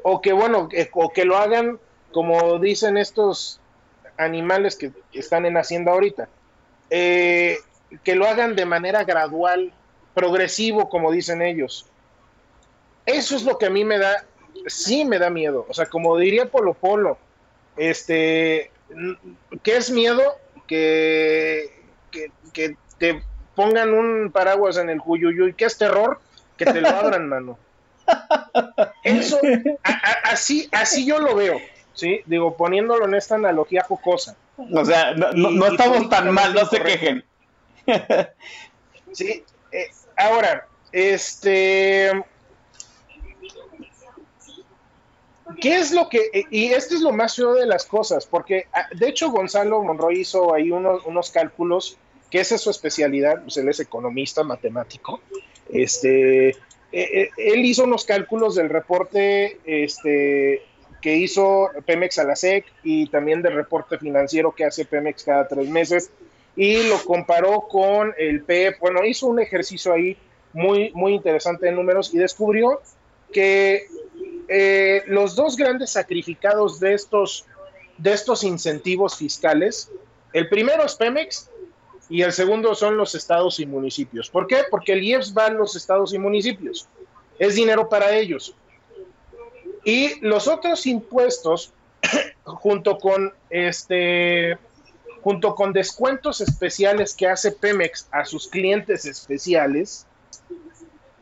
o que bueno, o que lo hagan como dicen estos animales que están en Hacienda ahorita, eh, que lo hagan de manera gradual, progresivo, como dicen ellos. Eso es lo que a mí me da, sí me da miedo. O sea, como diría Polo Polo, este, ¿qué es miedo? Que, que, te pongan un paraguas en el y ¿Qué es terror? Que te lo (laughs) abran, mano. Eso, así, así yo lo veo, ¿sí? Digo, poniéndolo en esta analogía jocosa. O sea, no, no estamos tan mal, no se quejen. sí, eh, ahora, este... ¿Qué es lo que.? Y esto es lo más feo de las cosas, porque ah, de hecho Gonzalo Monroy hizo ahí unos, unos cálculos, que esa es su especialidad, pues él es economista, matemático. Este, eh, eh, él hizo unos cálculos del reporte este, que hizo Pemex a la SEC y también del reporte financiero que hace Pemex cada tres meses y lo comparó con el PEP. Bueno, hizo un ejercicio ahí muy, muy interesante de números y descubrió que eh, los dos grandes sacrificados de estos, de estos incentivos fiscales, el primero es Pemex y el segundo son los estados y municipios. ¿Por qué? Porque el IEPS va a los estados y municipios. Es dinero para ellos. Y los otros impuestos, (clears throat) junto con este junto con descuentos especiales que hace Pemex a sus clientes especiales,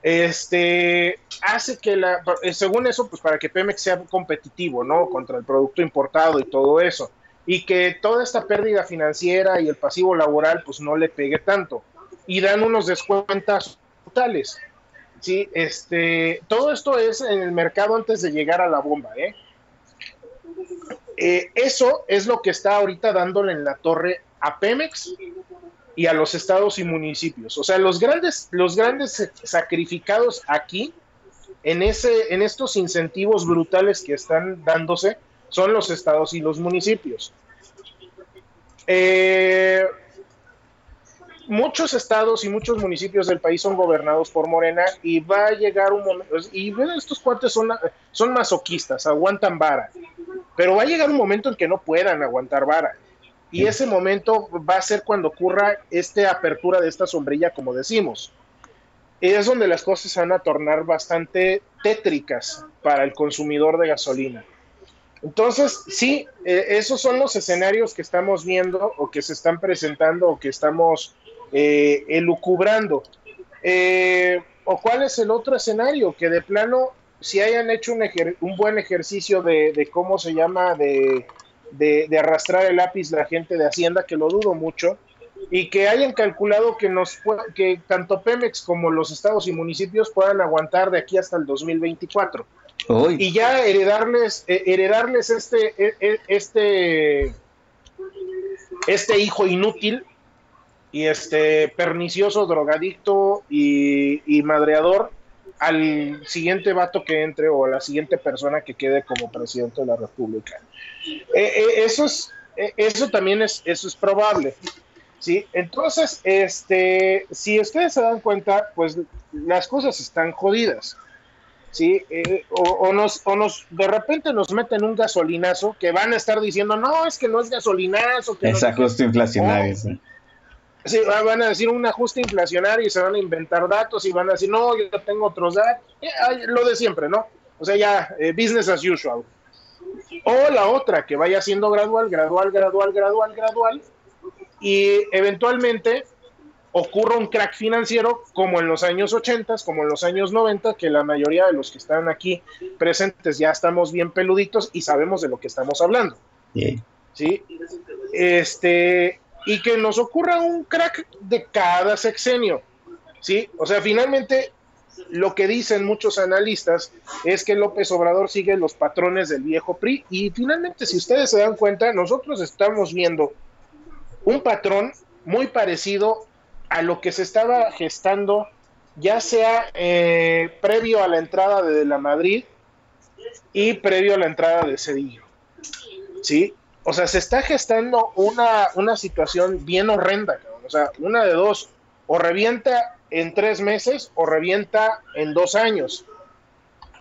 este hace que la, eh, según eso, pues para que Pemex sea competitivo, ¿no? Contra el producto importado y todo eso. Y que toda esta pérdida financiera y el pasivo laboral, pues no le pegue tanto. Y dan unos descuentos totales. Sí, este, todo esto es en el mercado antes de llegar a la bomba, ¿eh? Eh, eso es lo que está ahorita dándole en la torre a Pemex y a los estados y municipios. O sea, los grandes, los grandes sacrificados aquí en, ese, en estos incentivos brutales que están dándose son los estados y los municipios. Eh, muchos estados y muchos municipios del país son gobernados por Morena y va a llegar un momento, y estos cuates son, son masoquistas, aguantan vara. Pero va a llegar un momento en que no puedan aguantar vara. Y ese momento va a ser cuando ocurra esta apertura de esta sombrilla, como decimos. Y es donde las cosas van a tornar bastante tétricas para el consumidor de gasolina. Entonces, sí, eh, esos son los escenarios que estamos viendo o que se están presentando o que estamos eh, elucubrando. Eh, ¿O cuál es el otro escenario? Que de plano si hayan hecho un, un buen ejercicio de, cómo se llama, de, arrastrar el lápiz la gente de Hacienda, que lo dudo mucho, y que hayan calculado que, nos, que tanto Pemex como los estados y municipios puedan aguantar de aquí hasta el 2024. Y ya heredarles, eh, heredarles este, e, e, este, este hijo inútil y este pernicioso, drogadicto y, y madreador al siguiente vato que entre o a la siguiente persona que quede como presidente de la República. Eh, eh, eso, es, eso también es, eso es probable. ¿sí? Entonces, este, si ustedes se dan cuenta, pues las cosas están jodidas. ¿Sí? o, nos, o nos, de repente nos meten un gasolinazo que van a estar diciendo, no, es que no es gasolinazo. Que Esa no, inflacionario. Sí, van a decir un ajuste inflacionario y se van a inventar datos y van a decir, no, yo tengo otros datos. Lo de siempre, ¿no? O sea, ya, eh, business as usual. O la otra, que vaya siendo gradual, gradual, gradual, gradual, gradual, y eventualmente ocurra un crack financiero como en los años 80, como en los años 90, que la mayoría de los que están aquí presentes ya estamos bien peluditos y sabemos de lo que estamos hablando. ¿Sí? Este, y que nos ocurra un crack de cada sexenio. ¿sí? O sea, finalmente lo que dicen muchos analistas es que López Obrador sigue los patrones del viejo PRI y finalmente si ustedes se dan cuenta, nosotros estamos viendo un patrón muy parecido a lo que se estaba gestando ya sea eh, previo a la entrada de la Madrid y previo a la entrada de Cedillo. ¿Sí? o sea, se está gestando una, una situación bien horrenda, o sea, una de dos, o revienta en tres meses o revienta en dos años,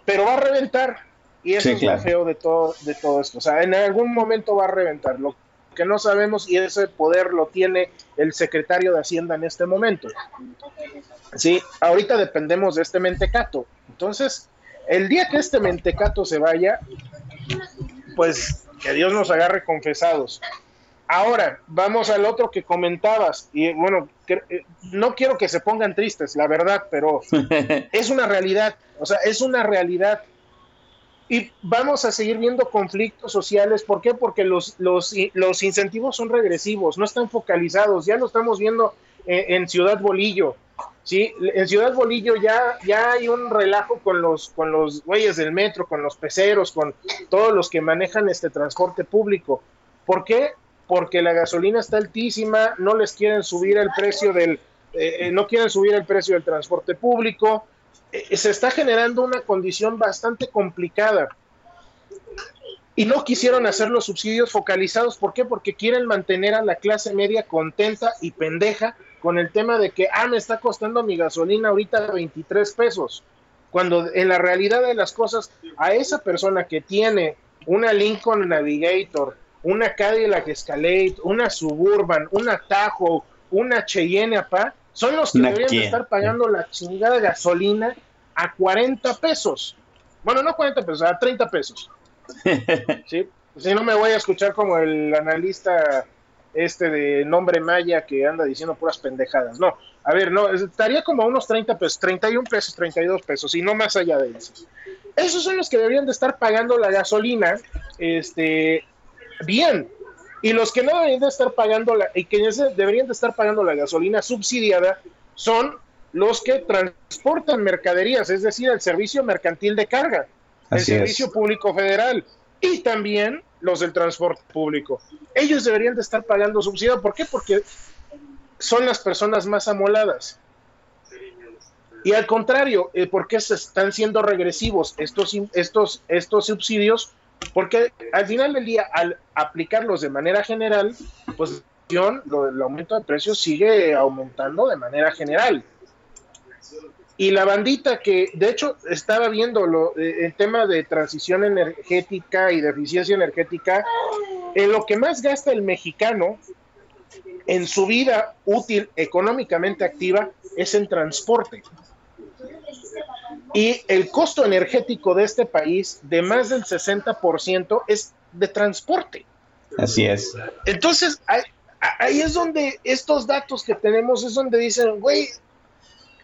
pero va a reventar, y eso es lo feo de todo, de todo esto, o sea, en algún momento va a reventar, lo que no sabemos y ese poder lo tiene el secretario de Hacienda en este momento. Sí, ahorita dependemos de este mentecato, entonces, el día que este mentecato se vaya, pues que Dios nos agarre confesados. Ahora, vamos al otro que comentabas, y bueno, eh, no quiero que se pongan tristes, la verdad, pero (laughs) es una realidad, o sea, es una realidad. Y vamos a seguir viendo conflictos sociales, ¿por qué? Porque los, los, los incentivos son regresivos, no están focalizados, ya lo estamos viendo en Ciudad Bolillo, ¿sí? En Ciudad Bolillo ya, ya hay un relajo con los, con los güeyes del metro, con los peceros, con todos los que manejan este transporte público. ¿Por qué? Porque la gasolina está altísima, no les quieren subir el precio del, eh, eh, no quieren subir el precio del transporte público. Eh, se está generando una condición bastante complicada. Y no quisieron hacer los subsidios focalizados. ¿Por qué? Porque quieren mantener a la clase media contenta y pendeja con el tema de que, ah, me está costando mi gasolina ahorita 23 pesos, cuando en la realidad de las cosas, a esa persona que tiene una Lincoln Navigator, una Cadillac Escalade, una Suburban, una Tahoe, una Cheyenne, apa, son los que deberían estar pagando la chingada gasolina a 40 pesos. Bueno, no 40 pesos, a 30 pesos. (laughs) ¿Sí? Si no me voy a escuchar como el analista este de nombre maya que anda diciendo puras pendejadas. No, a ver, no, estaría como a unos 30 pesos, 31 pesos, 32 pesos y no más allá de eso. Esos son los que deberían de estar pagando la gasolina, este, bien. Y los que no deberían de estar pagando la, y que deberían de estar pagando la gasolina subsidiada son los que transportan mercaderías, es decir, el servicio mercantil de carga, el servicio público federal y también los del transporte público. Ellos deberían de estar pagando subsidio. ¿Por qué? Porque son las personas más amoladas. Y al contrario, eh, ¿por qué se están siendo regresivos estos, estos, estos subsidios? Porque al final del día, al aplicarlos de manera general, pues el aumento de precios sigue aumentando de manera general. Y la bandita que, de hecho, estaba viendo lo, eh, el tema de transición energética y de eficiencia energética, en lo que más gasta el mexicano en su vida útil, económicamente activa, es en transporte. Y el costo energético de este país, de más del 60%, es de transporte. Así es. Entonces, ahí, ahí es donde estos datos que tenemos es donde dicen, güey,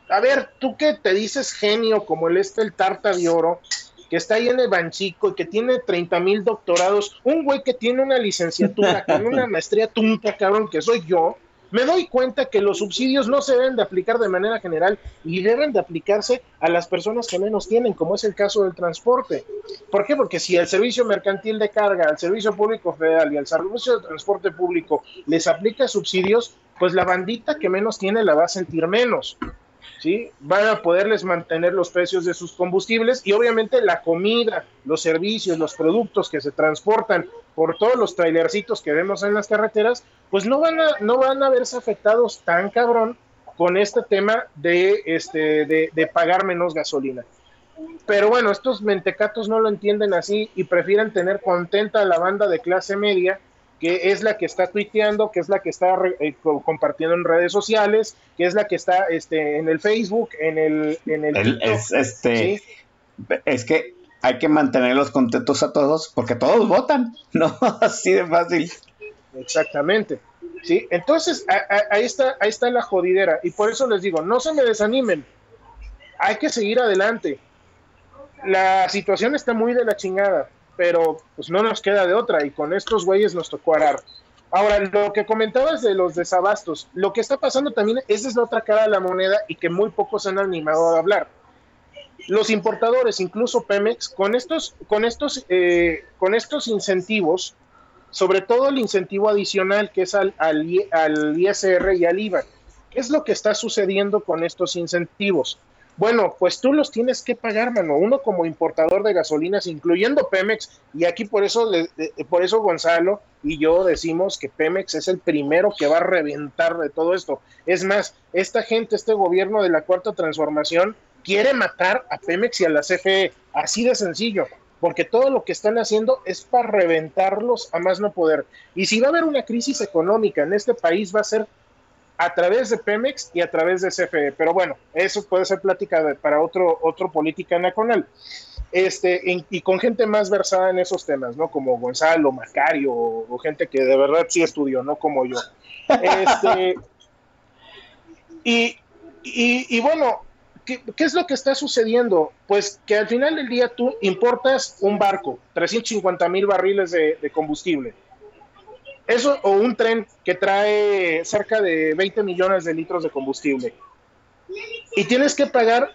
a ver, tú que te dices genio como el este, el Tarta de Oro, que está ahí en el Banchico y que tiene 30 mil doctorados, un güey que tiene una licenciatura con una (laughs) maestría tunta, cabrón, que soy yo, me doy cuenta que los subsidios no se deben de aplicar de manera general y deben de aplicarse a las personas que menos tienen, como es el caso del transporte. ¿Por qué? Porque si el servicio mercantil de carga, al servicio público federal y al servicio de transporte público les aplica subsidios, pues la bandita que menos tiene la va a sentir menos. ¿Sí? Van a poderles mantener los precios de sus combustibles y obviamente la comida, los servicios, los productos que se transportan por todos los trailercitos que vemos en las carreteras, pues no van a, no van a verse afectados tan cabrón con este tema de, este, de, de pagar menos gasolina. Pero bueno, estos mentecatos no lo entienden así y prefieren tener contenta a la banda de clase media, que es la que está tuiteando, que es la que está eh, compartiendo en redes sociales, que es la que está este, en el Facebook, en el... En el, es, este, es que hay que mantenerlos contentos a todos porque todos votan, (laughs) ¿no? Así de fácil. Exactamente. Sí, entonces ahí está, ahí está la jodidera. Y por eso les digo, no se me desanimen. Hay que seguir adelante la situación está muy de la chingada, pero pues no nos queda de otra y con estos güeyes nos tocó arar. Ahora, lo que comentabas de los desabastos, lo que está pasando también, esa es la otra cara de la moneda y que muy pocos han animado a hablar. Los importadores, incluso Pemex, con estos, con estos, eh, con estos incentivos, sobre todo el incentivo adicional que es al, al, al ISR y al IVA, ¿qué es lo que está sucediendo con estos incentivos? Bueno, pues tú los tienes que pagar, mano. Uno como importador de gasolinas, incluyendo Pemex, y aquí por eso, por eso Gonzalo y yo decimos que Pemex es el primero que va a reventar de todo esto. Es más, esta gente, este gobierno de la cuarta transformación, quiere matar a Pemex y a la CFE, así de sencillo, porque todo lo que están haciendo es para reventarlos a más no poder. Y si va a haber una crisis económica en este país, va a ser a través de Pemex y a través de CFE. Pero bueno, eso puede ser plática para otro, otro política nacional. Este, y con gente más versada en esos temas, ¿no? Como Gonzalo, Macario, o, gente que de verdad sí estudió, no como yo. (laughs) Este, y, y, bueno, ¿qué, es lo que está sucediendo? Pues que al final del día tú importas un barco, 350 mil barriles de, de combustible eso o un tren que trae cerca de 20 millones de litros de combustible. Y tienes que pagar,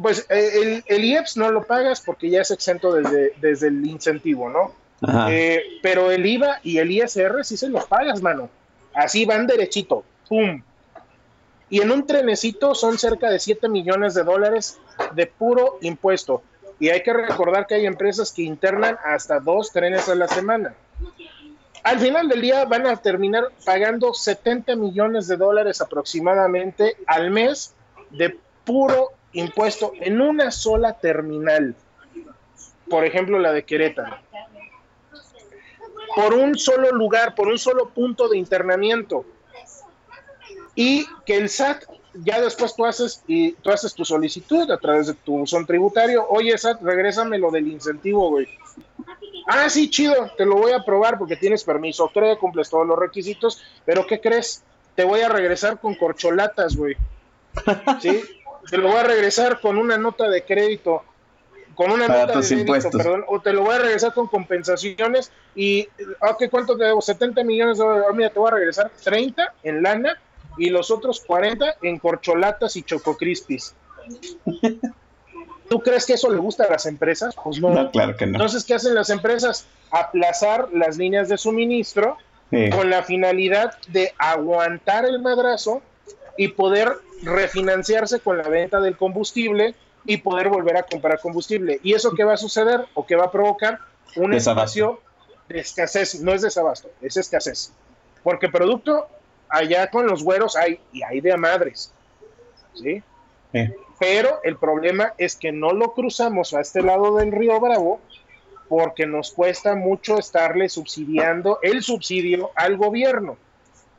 pues eh, el, IEPS no lo pagas porque ya es exento desde, desde el incentivo, ¿no? Eh, pero el IVA y el ISR sí se los pagas, mano. Así van derechito. ¡Pum! Y en un trenecito son cerca de 7 millones de dólares de puro impuesto. Y hay que recordar que hay empresas que internan hasta dos trenes a la semana al final del día van a terminar pagando 70 millones de dólares aproximadamente al mes de puro impuesto en una sola terminal. Por ejemplo, la de Querétaro. Por un solo lugar, por un solo punto de internamiento. Y que el SAT, ya después tú haces, y tú haces tu solicitud a través de tu son tributario. Oye, SAT, regrésame lo del incentivo, güey Ah, sí, chido, te lo voy a probar porque tienes permiso, creo, cumples todos los requisitos, pero ¿qué crees? Te voy a regresar con corcholatas, güey. ¿Sí? Te lo voy a regresar con una nota de crédito, con una nota de crédito, perdón, o te lo voy a regresar con compensaciones y, ok, ¿cuánto te debo? 70 millones de dólares, mira, te voy a regresar 30 en lana y los otros 40 en corcholatas y chococrispis. ¿Tú crees que eso le gusta a las empresas? Pues no. claro que no. Entonces, ¿qué hacen las empresas? Aplazar las líneas de suministro con la finalidad de aguantar el madrazo y poder refinanciarse con la venta del combustible y poder volver a comprar combustible. ¿Y eso qué va a suceder o qué va a provocar? Un espacio de escasez. No es desabasto, es escasez. Porque producto allá con los güeros hay, y hay de a madres. ¿Sí? sí pero el problema es que no lo cruzamos a este lado del río Bravo porque nos cuesta mucho estarle subsidiando el subsidio al gobierno.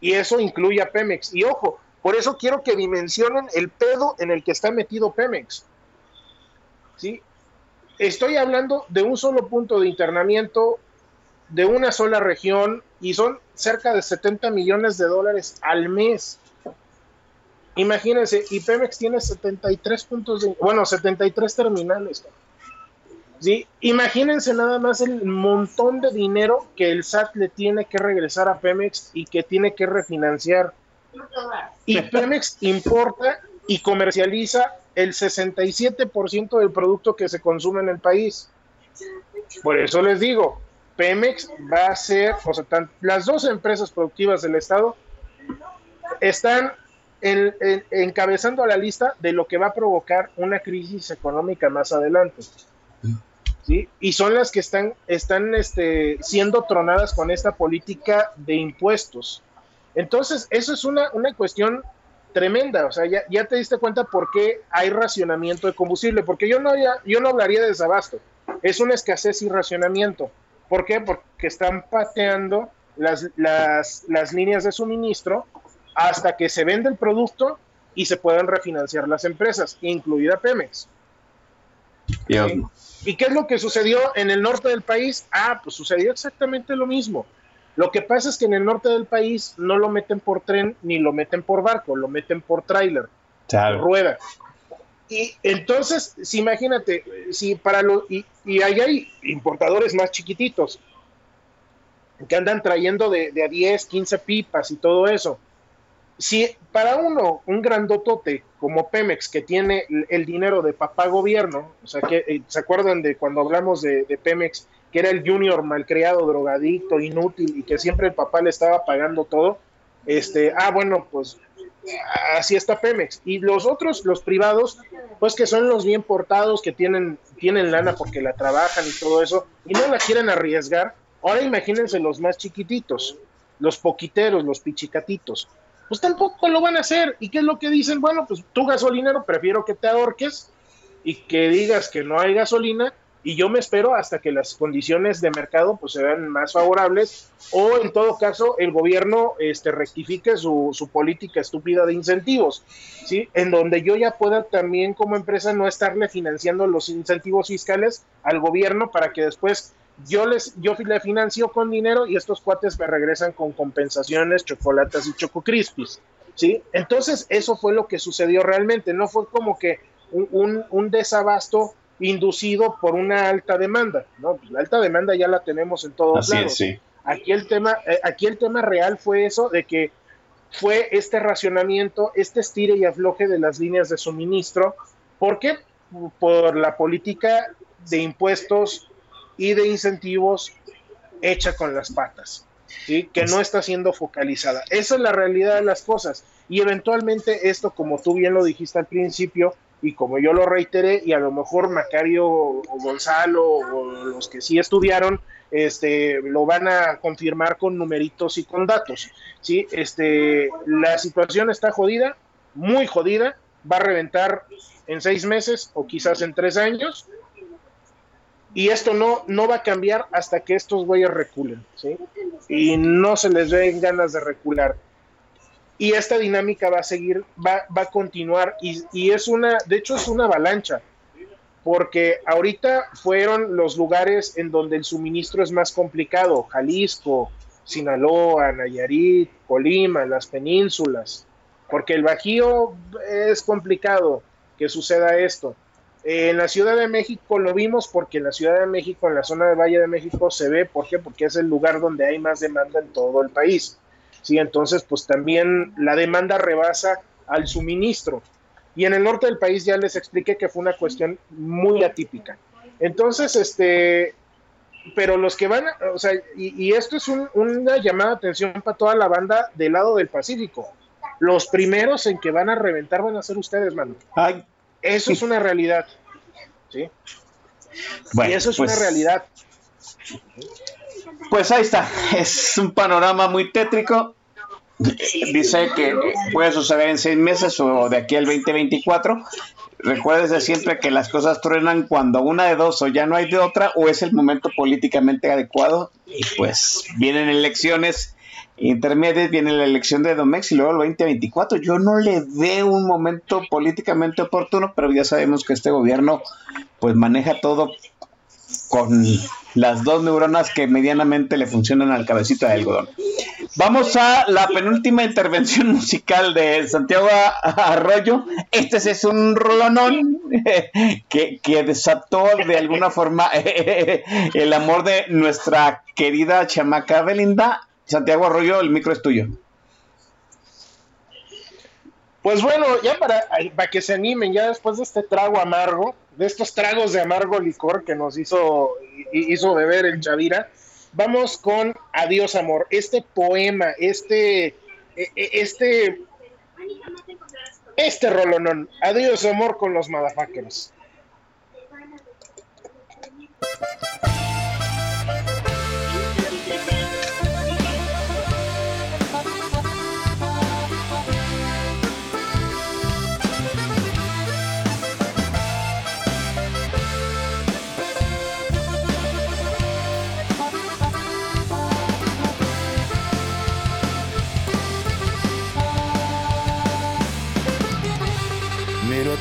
Y eso incluye a Pemex. Y ojo, por eso quiero que dimensionen el pedo en el que está metido Pemex. ¿Sí? Estoy hablando de un solo punto de internamiento, de una sola región, y son cerca de 70 millones de dólares al mes. Imagínense, y Pemex tiene 73 puntos de, bueno, 73 terminales. ¿sí? Imagínense nada más el montón de dinero que el SAT le tiene que regresar a Pemex y que tiene que refinanciar. Y (laughs) Pemex importa y comercializa el 67% del producto que se consume en el país. Por eso les digo, Pemex va a ser, o sea, las dos empresas productivas del Estado están en- en- encabezando la lista de lo que va a provocar una crisis económica más adelante. ¿sí? Y son las que están, están este, siendo tronadas con esta política de impuestos. Entonces, eso es una, una cuestión tremenda. O sea, ya, ya te diste cuenta por qué hay racionamiento de combustible, porque yo no, ya- yo no hablaría de desabasto, es una escasez y racionamiento. ¿Por qué? Porque están pateando las, las, las líneas de suministro hasta que se vende el producto y se puedan refinanciar las empresas, incluida Pemex. Mío. ¿Y qué es lo que sucedió en el norte del país? Ah, pues sucedió exactamente lo mismo. Lo que pasa es que en el norte del país no lo meten por tren ni lo meten por barco, lo meten por tráiler, rueda. Y entonces, si imagínate, si para lo, y, y ahí hay importadores más chiquititos que andan trayendo de, de a 10, 15 pipas y todo eso. Si para uno, un grandotote como Pemex, que tiene el, dinero de papá gobierno, o sea, que eh, se acuerdan de cuando hablamos de, de Pemex, que era el junior malcriado, drogadicto, inútil, y que siempre el papá le estaba pagando todo, este, ah, bueno, pues así está Pemex. Y los otros, los privados, pues que son los bien portados, que tienen, tienen lana porque la trabajan y todo eso, y no la quieren arriesgar. Ahora imagínense los más chiquititos, los poquiteros, los pichicatitos. Pues tampoco lo van a hacer. ¿Y qué es lo que dicen? Bueno, pues tú gasolinero, prefiero que te ahorques y que digas que no hay gasolina y yo me espero hasta que las condiciones de mercado pues sean más favorables o en todo caso el gobierno este rectifique su, su política estúpida de incentivos, ¿sí? En donde yo ya pueda también como empresa no estarle financiando los incentivos fiscales al gobierno para que después yo les yo le financio con dinero y estos cuates me regresan con compensaciones, chocolates y chococrispis, ¿sí? Entonces eso fue lo que sucedió realmente, no fue como que un, un desabasto inducido por una alta demanda, ¿no? Pues la alta demanda ya la tenemos en todos Así lados. es, sí. Aquí el tema, eh, aquí el tema real fue eso de que fue este racionamiento, este estire y afloje de las líneas de suministro. ¿Por qué? Por la política de impuestos y de incentivos hecha con las patas, ¿sí? que no está siendo focalizada. Esa es la realidad de las cosas. Y eventualmente esto, como tú bien lo dijiste al principio, y como yo lo reiteré, y a lo mejor Macario o Gonzalo o los que sí estudiaron, este, lo van a confirmar con numeritos y con datos. ¿sí? Este, la situación está jodida, muy jodida, va a reventar en seis meses o quizás en tres años, y esto no, no va a cambiar hasta que estos güeyes reculen, ¿sí? Y no se les ven ganas de recular. Y esta dinámica va a seguir, va, va a continuar, y, es una, de hecho es una avalancha, porque ahorita fueron los lugares en donde el suministro es más complicado, Jalisco, Sinaloa, Nayarit, Colima, las penínsulas, porque el Bajío es complicado que suceda esto. En la Ciudad de México lo vimos porque en la Ciudad de México, en la zona del Valle de México, se ve, ¿por qué? Porque es el lugar donde hay más demanda en todo el país. Sí, entonces, pues también la demanda rebasa al suministro. Y en el norte del país ya les expliqué que fue una cuestión muy atípica. Entonces, este, pero los que van, a, o sea, y, y esto es un, una llamada de atención para toda la banda del lado del Pacífico. Los primeros en que van a reventar van a ser ustedes, mano. Ay, Eso es una realidad. ¿sí? bueno, y eso es pues, una realidad. Pues ahí está. (laughs) Es un panorama muy tétrico. Dice que puede suceder en seis meses o de aquí al 2024. Recuérdese siempre que las cosas truenan cuando una de dos o ya no hay de otra o es el momento políticamente adecuado y pues vienen elecciones intermedias, viene la elección de Domex y luego el 2024. Yo no le veo un momento políticamente oportuno, pero ya sabemos que este gobierno pues maneja todo con las dos neuronas que medianamente le funcionan al cabecita de algodón. Vamos a la penúltima intervención musical de Santiago Arroyo. Este es un rolonón (laughs) que, que desató de alguna forma (laughs) el amor de nuestra querida chamaca Belinda. Santiago Arroyo, el micro es tuyo. Pues bueno, ya para, para que se animen, ya después de este trago amargo, de estos tragos de amargo licor que nos hizo, hizo beber el Chavira, vamos con Adiós Amor. Este poema, este, e- e- este este rolonón. Adiós amor con los motherfuckers.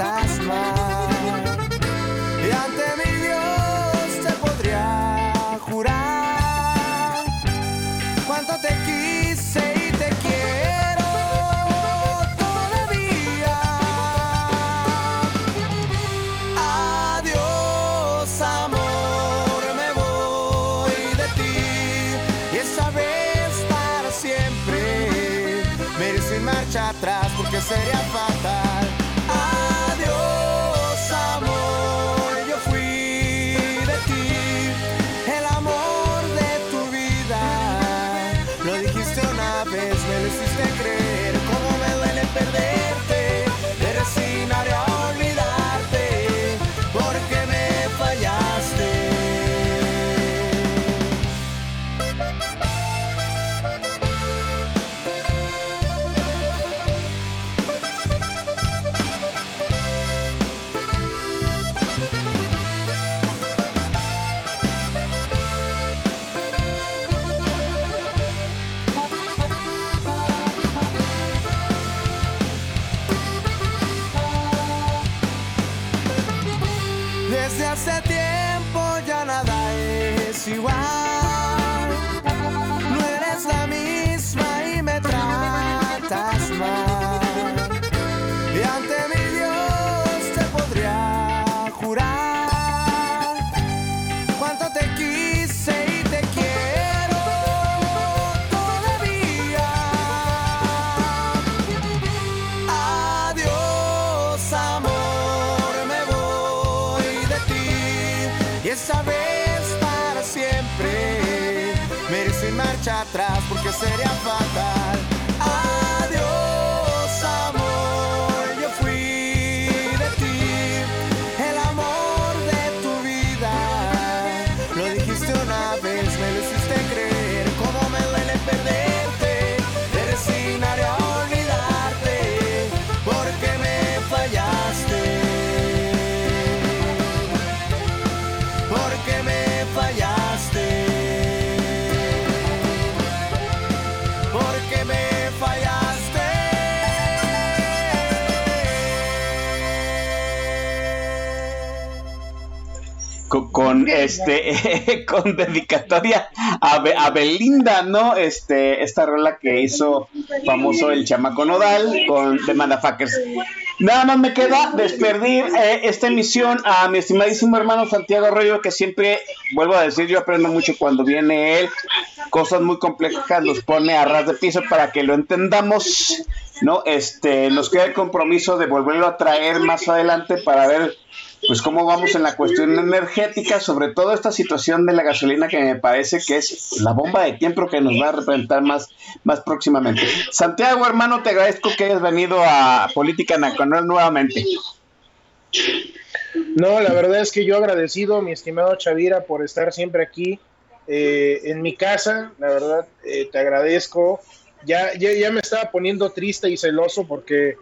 Y ante mi Dios te podría jurar cuánto te quise y te quiero todavía. Adiós, amor, me voy de ti. Y esta vez para siempre. Me iré sin marcha atrás porque sería fatal. Iré sin marcha atrás porque sería fatal. Con, este (laughs) con dedicatoria a, Be- a Belinda, ¿no? Este esta rola que hizo famoso el chamaco Nodal con The Motherfuckers. Nada más me queda despedir eh, esta emisión a mi estimadísimo hermano Santiago Arroyo, que siempre, vuelvo a decir, yo aprendo mucho cuando viene él, cosas muy complejas los pone a ras de piso para que lo entendamos, ¿no? Este, nos queda el compromiso de volverlo a traer más adelante para ver pues cómo vamos en la cuestión energética, sobre todo esta situación de la gasolina que me parece que es la bomba de tiempo que nos va a representar más, más próximamente. Santiago, hermano, te agradezco que hayas venido a Política Nacional nuevamente. No, la verdad es que yo agradecido, mi estimado Chavira, por estar siempre aquí eh, en mi casa. La verdad, eh, te agradezco. Ya, ya, ya me estaba poniendo triste y celoso porque,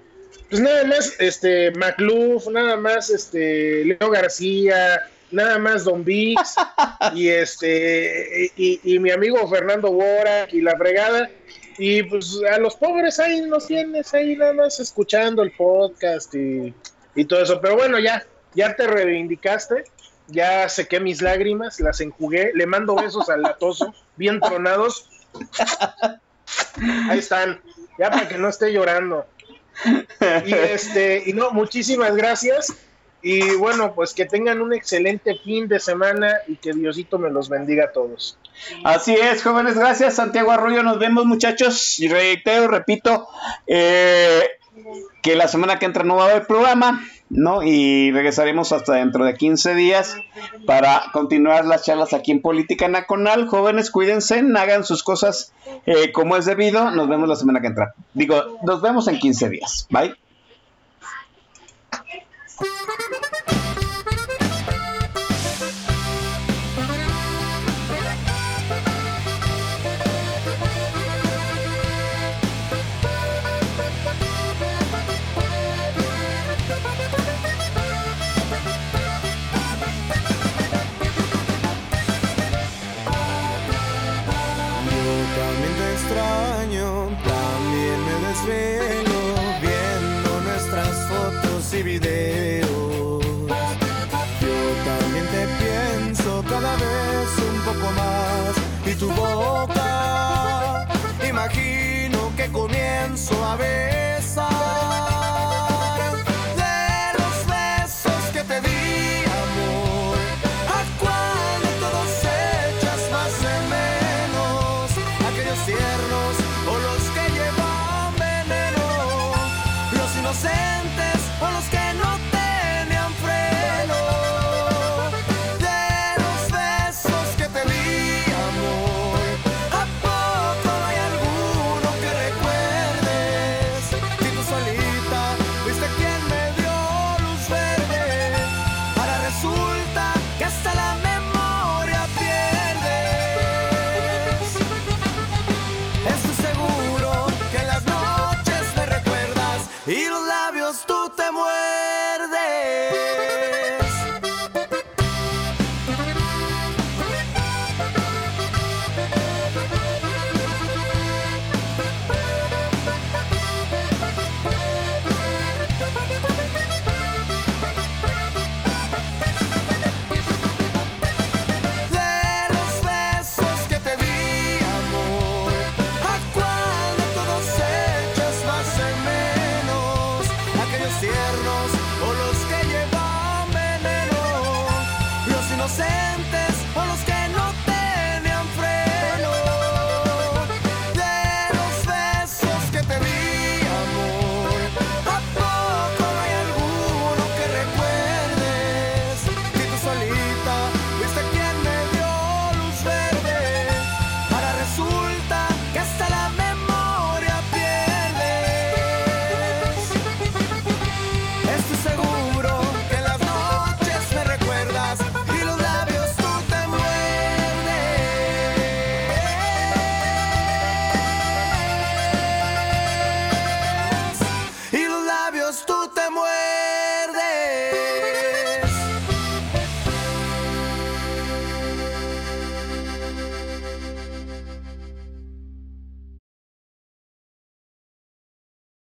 pues nada más, este, McLuff, nada más, este, Leo García, nada más Don Vix (laughs) y este, y, y mi amigo Fernando Bora y la fregada. Y pues a los pobres ahí nos tienes ahí nada más escuchando el podcast y, y todo eso. Pero bueno, ya, ya te reivindicaste, ya sequé mis lágrimas, las enjugué, le mando besos al latoso, bien tronados. (laughs) Ahí están, ya para que no esté llorando. Y este, y no, muchísimas gracias. Y bueno, pues que tengan un excelente fin de semana y que Diosito me los bendiga a todos. Así es, jóvenes, gracias Santiago Arroyo, nos vemos muchachos y reitero, repito, eh, que la semana que entra no va a haber programa, ¿no? Y regresaremos hasta dentro de 15 días para continuar las charlas aquí en Política Nacional. Jóvenes, cuídense, hagan sus cosas eh, como es debido. Nos vemos la semana que entra. Digo, nos vemos en 15 días. Bye.